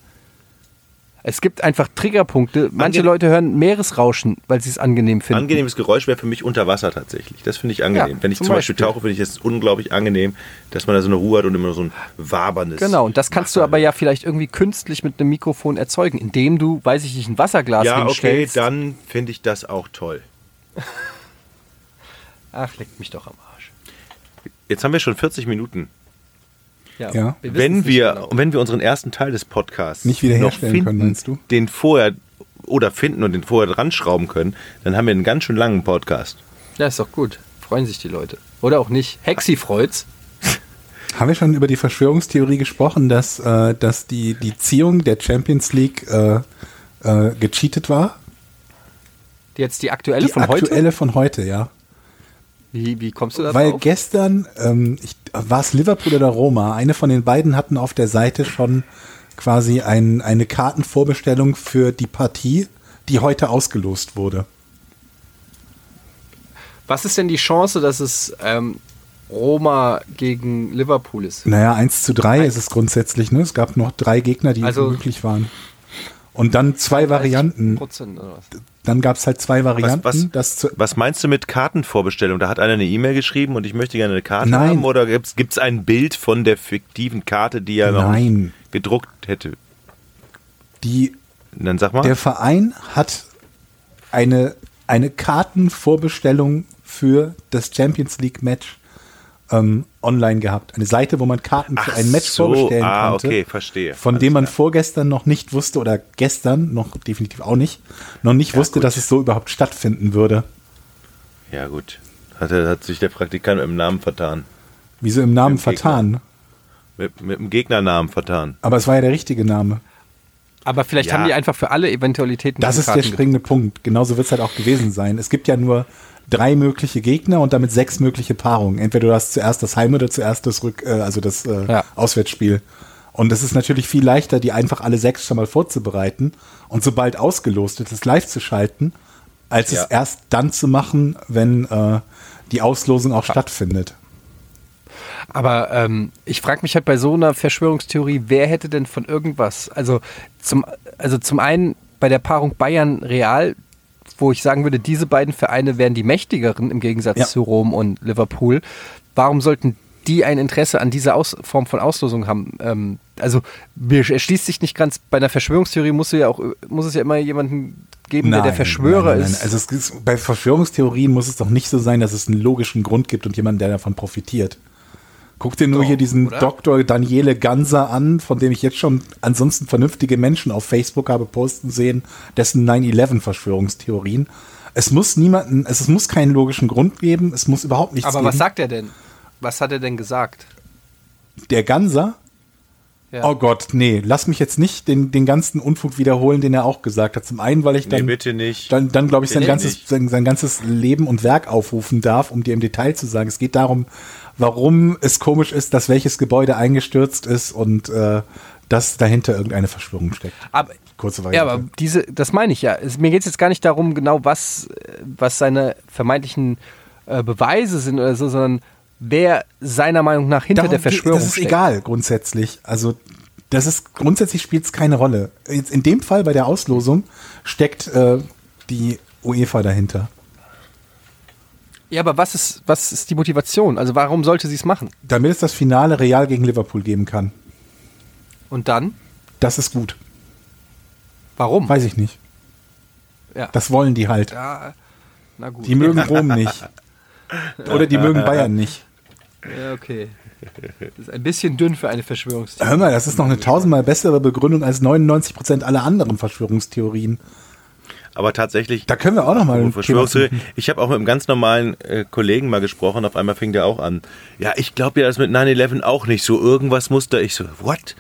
Es gibt einfach Triggerpunkte. Manche Ange- Leute hören Meeresrauschen, weil sie es angenehm finden. Angenehmes Geräusch wäre für mich unter Wasser tatsächlich. Das finde ich angenehm. Ja, Wenn ich zum Beispiel, Beispiel. tauche, finde ich das unglaublich angenehm, dass man da so eine Ruhe hat und immer so ein waberndes. Genau, und das kannst du Wasser aber ja vielleicht irgendwie künstlich mit einem Mikrofon erzeugen, indem du, weiß ich nicht, ein Wasserglas Ja, okay, hinstellst. dann finde ich das auch toll. Ach, leckt mich doch am Arsch. Jetzt haben wir schon 40 Minuten. Ja. wir wissen's Wenn wir, genau. wenn wir unseren ersten Teil des Podcasts Nicht wiederherstellen noch finden, können, meinst du? den vorher oder finden und den vorher dran schrauben können, dann haben wir einen ganz schön langen Podcast. Ja, ist doch gut. Freuen sich die Leute. Oder auch nicht. Hexi freut's. Haben wir schon über die Verschwörungstheorie gesprochen, dass, äh, dass die, die Ziehung der Champions League äh, äh, gecheatet war? Jetzt die aktuelle Die von aktuelle heute? von heute, ja. Wie, wie kommst du da Weil drauf? gestern, ähm, war es Liverpool oder Roma, eine von den beiden hatten auf der Seite schon quasi ein, eine Kartenvorbestellung für die Partie, die heute ausgelost wurde. Was ist denn die Chance, dass es ähm, Roma gegen Liverpool ist? Naja, 1 zu 3 ist es grundsätzlich, ne? Es gab noch drei Gegner, die Also- möglich waren. Und dann zwei Varianten. Was? Dann gab es halt zwei Varianten. was- das zu, Was meinst du mit Kartenvorbestellung? Da hat einer eine E-Mail geschrieben und ich möchte gerne eine Karte Nein. haben oder gibt es ein Bild von der fiktiven Karte, die er noch Nein. nicht gedruckt hätte? die Dann sag mal. Der Verein hat eine, eine Kartenvorbestellung für das Champions League Match ähm, online gehabt. Eine Seite, wo man Karten für Ach ein Match so, vorbestellen ah, konnte. okay, verstehe. Von Alles dem man klar. vorgestern noch nicht wusste oder gestern noch definitiv auch nicht, noch nicht wusste, gut. dass es so überhaupt stattfinden würde. Ja, gut. Hat, hat sich der Praktikant mit dem Namen vertan. Wieso im Namen Mit dem vertan? Mit, mit dem Gegnernamen vertan. Aber es war ja der richtige Name. Aber vielleicht Ja. haben die einfach für alle Eventualitäten Das ist der springende Punkt. Genauso wird es halt auch gewesen sein. Es gibt ja nur drei mögliche Gegner und damit sechs mögliche Paarungen. Entweder du hast zuerst das Heim- oder zuerst das Rück, äh, also das äh, Ja. Auswärtsspiel. Und es ist natürlich viel leichter, die einfach alle sechs schon mal vorzubereiten und sobald ausgelost wird, es live zu schalten, als Ja. es erst dann zu machen, wenn äh, die Auslosung auch stattfindet. Aber ähm, ich frage mich halt bei so einer Verschwörungstheorie, wer hätte denn von irgendwas? Also zum, also zum einen bei der Paarung Bayern-Real, wo ich sagen würde, diese beiden Vereine wären die mächtigeren im Gegensatz Ja. zu Rom und Liverpool. Warum sollten die ein Interesse an dieser Aus Form von Auslosung haben? Ähm, also mir erschließt sich nicht ganz, bei einer Verschwörungstheorie muss, ja auch, muss es ja immer jemanden geben, der der Verschwörer nein, nein, ist. Nein. Also ist, bei Verschwörungstheorien muss es doch nicht so sein, dass es einen logischen Grund gibt und jemand, der davon profitiert. Guck dir nur Doch, hier diesen oder? Dr. Daniele Ganser an, von dem ich jetzt schon ansonsten vernünftige Menschen auf Facebook habe posten sehen, dessen 9-11-Verschwörungstheorien. Es muss niemanden, es, es muss keinen logischen Grund geben, es muss überhaupt nichts Aber geben. was sagt er denn? Was hat er denn gesagt? der Ganser? Ja. Oh Gott, nee, lass mich jetzt nicht den, den ganzen Unfug wiederholen, den er auch gesagt hat. Zum einen, weil ich Nee, dann, bitte nicht. dann, dann glaube ich, sein ganzes, sein, sein ganzes Leben und Werk aufrufen darf, um dir im Detail zu sagen. Es geht darum, warum es komisch ist, dass welches Gebäude eingestürzt ist und äh, dass dahinter irgendeine Verschwörung steckt. Aber, Kurze ja, Variante. aber diese, das meine ich ja. Es, mir geht es jetzt gar nicht darum, genau was, äh, was seine vermeintlichen äh, Beweise sind oder so, sondern wer seiner Meinung nach hinter Darum der Verschwörung Das ist steckt. egal, grundsätzlich. Also, das ist, grundsätzlich spielt es keine Rolle. Jetzt in dem Fall bei der Auslosung steckt äh, die UEFA dahinter. Ja, aber was ist, was ist die Motivation? Also warum sollte sie es machen? Damit es das Finale Real gegen Liverpool geben kann. Und dann? Das ist gut. Warum? Weiß ich nicht. ja. Das wollen die halt. ja, na gut. Die mögen Rom nicht. Oder die mögen Bayern nicht. Ja, okay. Das ist ein bisschen dünn für eine Verschwörungstheorie. Hör mal, das ist noch eine tausendmal bessere Begründung als 99% aller anderen Verschwörungstheorien. Aber tatsächlich. Da können wir auch noch mal ein Thema Verschwörungstheorie. finden. Ich habe auch mit einem ganz normalen äh, Kollegen mal gesprochen, auf einmal fing der auch an. Ja, ich glaube ja, das mit 9-11 auch nicht so. Irgendwas muss da. Ich so, what?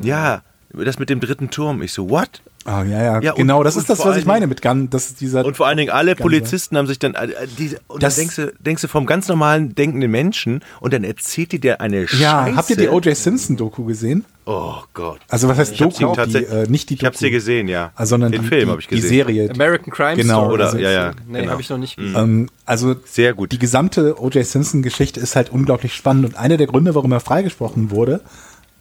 Ja, das mit dem dritten Turm. Ich so, what? Ah, ja, ja, Ja, und- genau, das und ist das, was ich meine mit Gun. Das ist dieser. Und vor allen Dingen alle. Polizisten haben sich dann, äh, äh, die, und Das- dann denkst du, denkst du vom ganz normalen denkenden Menschen und dann erzählt die dir eine ja, Scheiße. habt ihr die O.J. Simpson-Doku gesehen? Oh Gott. Also, was heißt Ich Doku? Die, tatsächlich- äh, nicht die Ich habe Doku. sie gesehen, ja. Ah, sondern Den die, Film die, habe ich die gesehen. Serie. American Crime Genau, Story. Oder, also- ja, ja. Nee, genau. habe ich noch nicht gesehen. Ähm, also Sehr gut. Die gesamte O.J. Simpson-Geschichte ist halt unglaublich spannend und einer der Gründe, warum er freigesprochen wurde,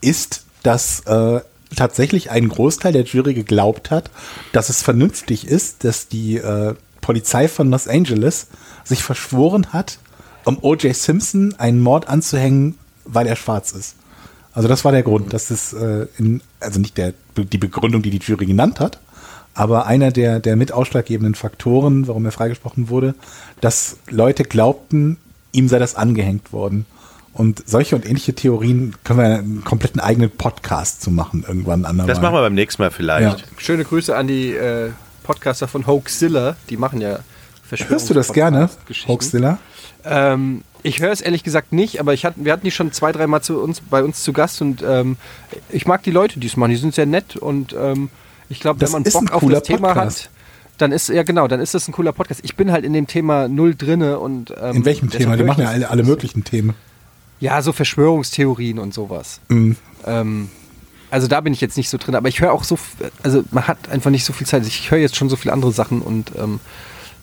ist, dass äh, tatsächlich ein Großteil der Jury geglaubt hat, dass es vernünftig ist, dass die äh, Polizei von Los Angeles sich verschworen hat, um O.J. Simpson einen Mord anzuhängen, weil er schwarz ist. Also das war der Grund, dass es äh, in, also nicht der, die Begründung, die die Jury genannt hat, aber einer der, der mit ausschlaggebenden Faktoren, warum er freigesprochen wurde, dass Leute glaubten, ihm sei das angehängt worden. Und solche und ähnliche Theorien können wir einen kompletten eigenen Podcast zu machen, irgendwann andermal. Das machen wir beim nächsten Mal vielleicht. Ja. Schöne Grüße an die äh, Podcaster von Hoaxilla. Die machen ja Hörst du das gerne. Hoaxilla? Ähm, ich höre es ehrlich gesagt nicht, aber ich hatt, wir hatten die schon zwei, dreimal zu uns, bei uns zu Gast und ähm, ich mag die Leute, die es machen. Die sind sehr nett und ähm, ich glaube, wenn man Bock ein auf das Thema Podcast. hat, dann ist ja genau, dann ist das ein cooler Podcast. Ich bin halt in dem Thema null drinne und ähm, In welchem Thema? Die machen ja alle, alle möglichen Themen. Ja, so Verschwörungstheorien und sowas. Mhm. Ähm, also da bin ich jetzt nicht so drin, aber ich höre auch so, also man hat einfach nicht so viel Zeit. Ich höre jetzt schon so viele andere Sachen und ähm,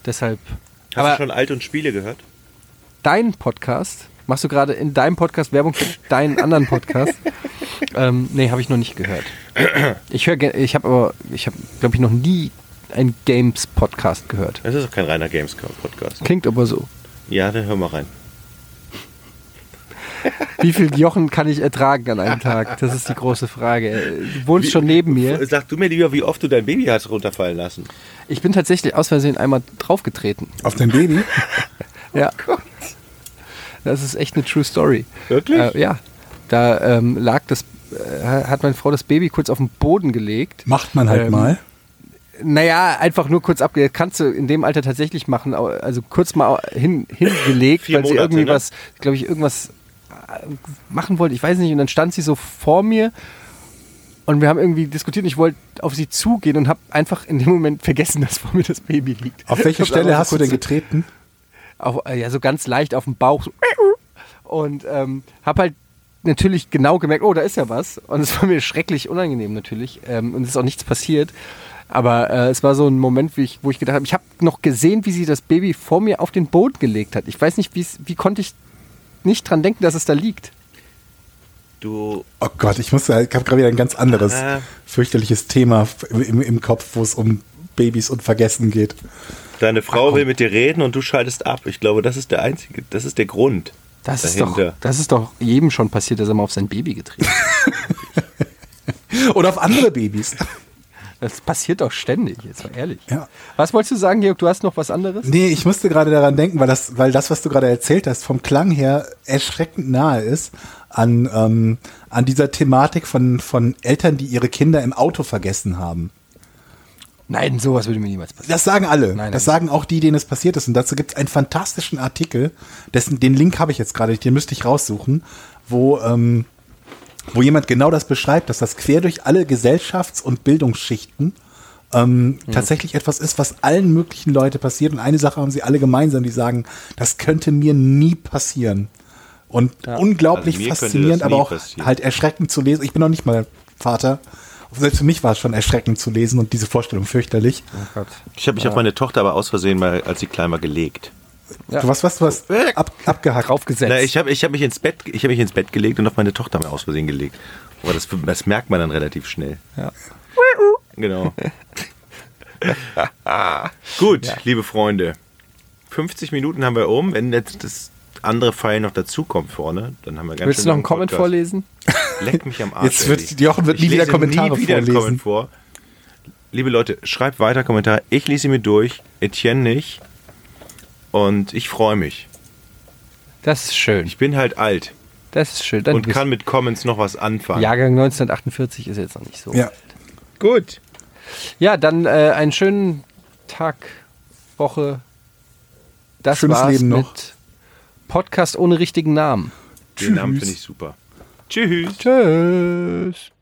deshalb. Hast aber du schon Alt und Spiele gehört? dein Podcast, machst du gerade in deinem Podcast Werbung für deinen anderen Podcast? ähm, nee, habe ich noch nicht gehört. Ich höre, ich habe aber, ich habe, glaube ich, noch nie einen Games-Podcast gehört. Das ist doch kein reiner Gamescom-Podcast. Klingt aber so. Ja, dann hör mal rein. Wie viel Jochen kann ich ertragen an einem Tag? Das ist die große Frage. Du wohnst schon neben mir. Sag du mir lieber, wie oft du dein Baby hast runterfallen lassen. Ich bin tatsächlich aus Versehen einmal draufgetreten. Auf dein Baby? Ja. Das ist echt eine True Story. Wirklich? Äh, ja. Da ähm, lag das, äh, hat meine Frau das Baby kurz auf den Boden gelegt. Macht man halt Ähm, mal. Naja, einfach nur kurz abgelegt. Kannst du in dem Alter tatsächlich machen. Also kurz mal hin, hingelegt, Vier weil sie Monate, irgendwie ne? was, glaube ich, irgendwas machen wollte. Ich weiß nicht. Und dann stand sie so vor mir und wir haben irgendwie diskutiert. Und ich wollte auf sie zugehen und habe einfach in dem Moment vergessen, dass vor mir das Baby liegt. Auf welche Stelle hast du denn getreten? auf, äh, ja, so ganz leicht auf dem Bauch. Und ähm, habe halt natürlich genau gemerkt, oh, da ist ja was. Und es war mir schrecklich unangenehm natürlich. Ähm, und es ist auch nichts passiert. Aber äh, es war so ein Moment, ich, wo ich gedacht habe, ich habe noch gesehen, wie sie das Baby vor mir auf den Boden gelegt hat. Ich weiß nicht, wie konnte ich nicht dran denken, dass es da liegt. Du, Oh Gott, ich muss, ich habe gerade wieder ein ganz anderes Äh. fürchterliches Thema im, im, im Kopf, wo es um Babys und Vergessen geht. deine Frau will mit dir reden und du schaltest ab. Ich glaube, das ist der einzige, das ist der Grund. Das ist, doch, dahinter. das ist doch jedem schon passiert, dass er mal auf sein Baby getreten hat. Oder auf andere Babys. Das passiert doch ständig, jetzt mal ehrlich. Ja. Was wolltest du sagen, Georg? Du hast noch was anderes? Nee, ich musste gerade daran denken, weil das, weil das, was du gerade erzählt hast, vom Klang her erschreckend nahe ist an, ähm, an dieser Thematik von, von Eltern, die ihre Kinder im Auto vergessen haben. Nein, sowas würde mir niemals passieren. Das sagen alle. Nein, das nein. sagen auch die, denen es passiert ist. Und dazu gibt es einen fantastischen Artikel, dessen, den Link habe ich jetzt gerade, den müsste ich raussuchen, wo, ähm, wo jemand genau das beschreibt, dass das quer durch alle Gesellschafts- und Bildungsschichten ähm, Hm. tatsächlich etwas ist, was allen möglichen Leute passiert. Und eine Sache haben sie alle gemeinsam, die sagen, das könnte mir nie passieren. Und unglaublich Also mir könnte faszinierend, aber auch passieren. halt erschreckend zu lesen. Ich bin noch nicht mal Vater. Selbst für mich war es schon erschreckend zu lesen und diese Vorstellung fürchterlich. Ich habe mich auf meine Tochter aber aus Versehen mal, als sie klein war, gelegt. Du hast was, du hast ab, abgehackt. Draufgesetzt. Na, ich habe ich hab mich, ins Bett- ich hab mich ins Bett gelegt und auf meine Tochter mal aus Versehen gelegt. Aber das, das merkt man dann relativ schnell. Ja. Genau. Gut, liebe Freunde. 50 Minuten haben wir um. Wenn jetzt das andere Pfeil noch dazukommt vorne, dann haben wir ganz Willst du noch einen Comment Podcast. vorlesen? Leck mich am Arsch. Jetzt wird-. Jochen wird nie wieder Kommentare nie wieder vorlesen. Vor. Liebe Leute, schreibt weiter Kommentare. Ich lese sie mir durch. Etienne nicht. Und ich freue mich. Das ist schön. Ich bin halt alt Das ist schön. Dann und kann mit Comments noch was anfangen. Jahrgang 1948 ist jetzt noch nicht so. Ja. Gut. Ja, dann äh, einen schönen Tag, Woche. Das Schönes war's Leben noch. mit Podcast ohne richtigen Namen. Den Namen Tschüss. finde ich super. Tschüss. Tschüss.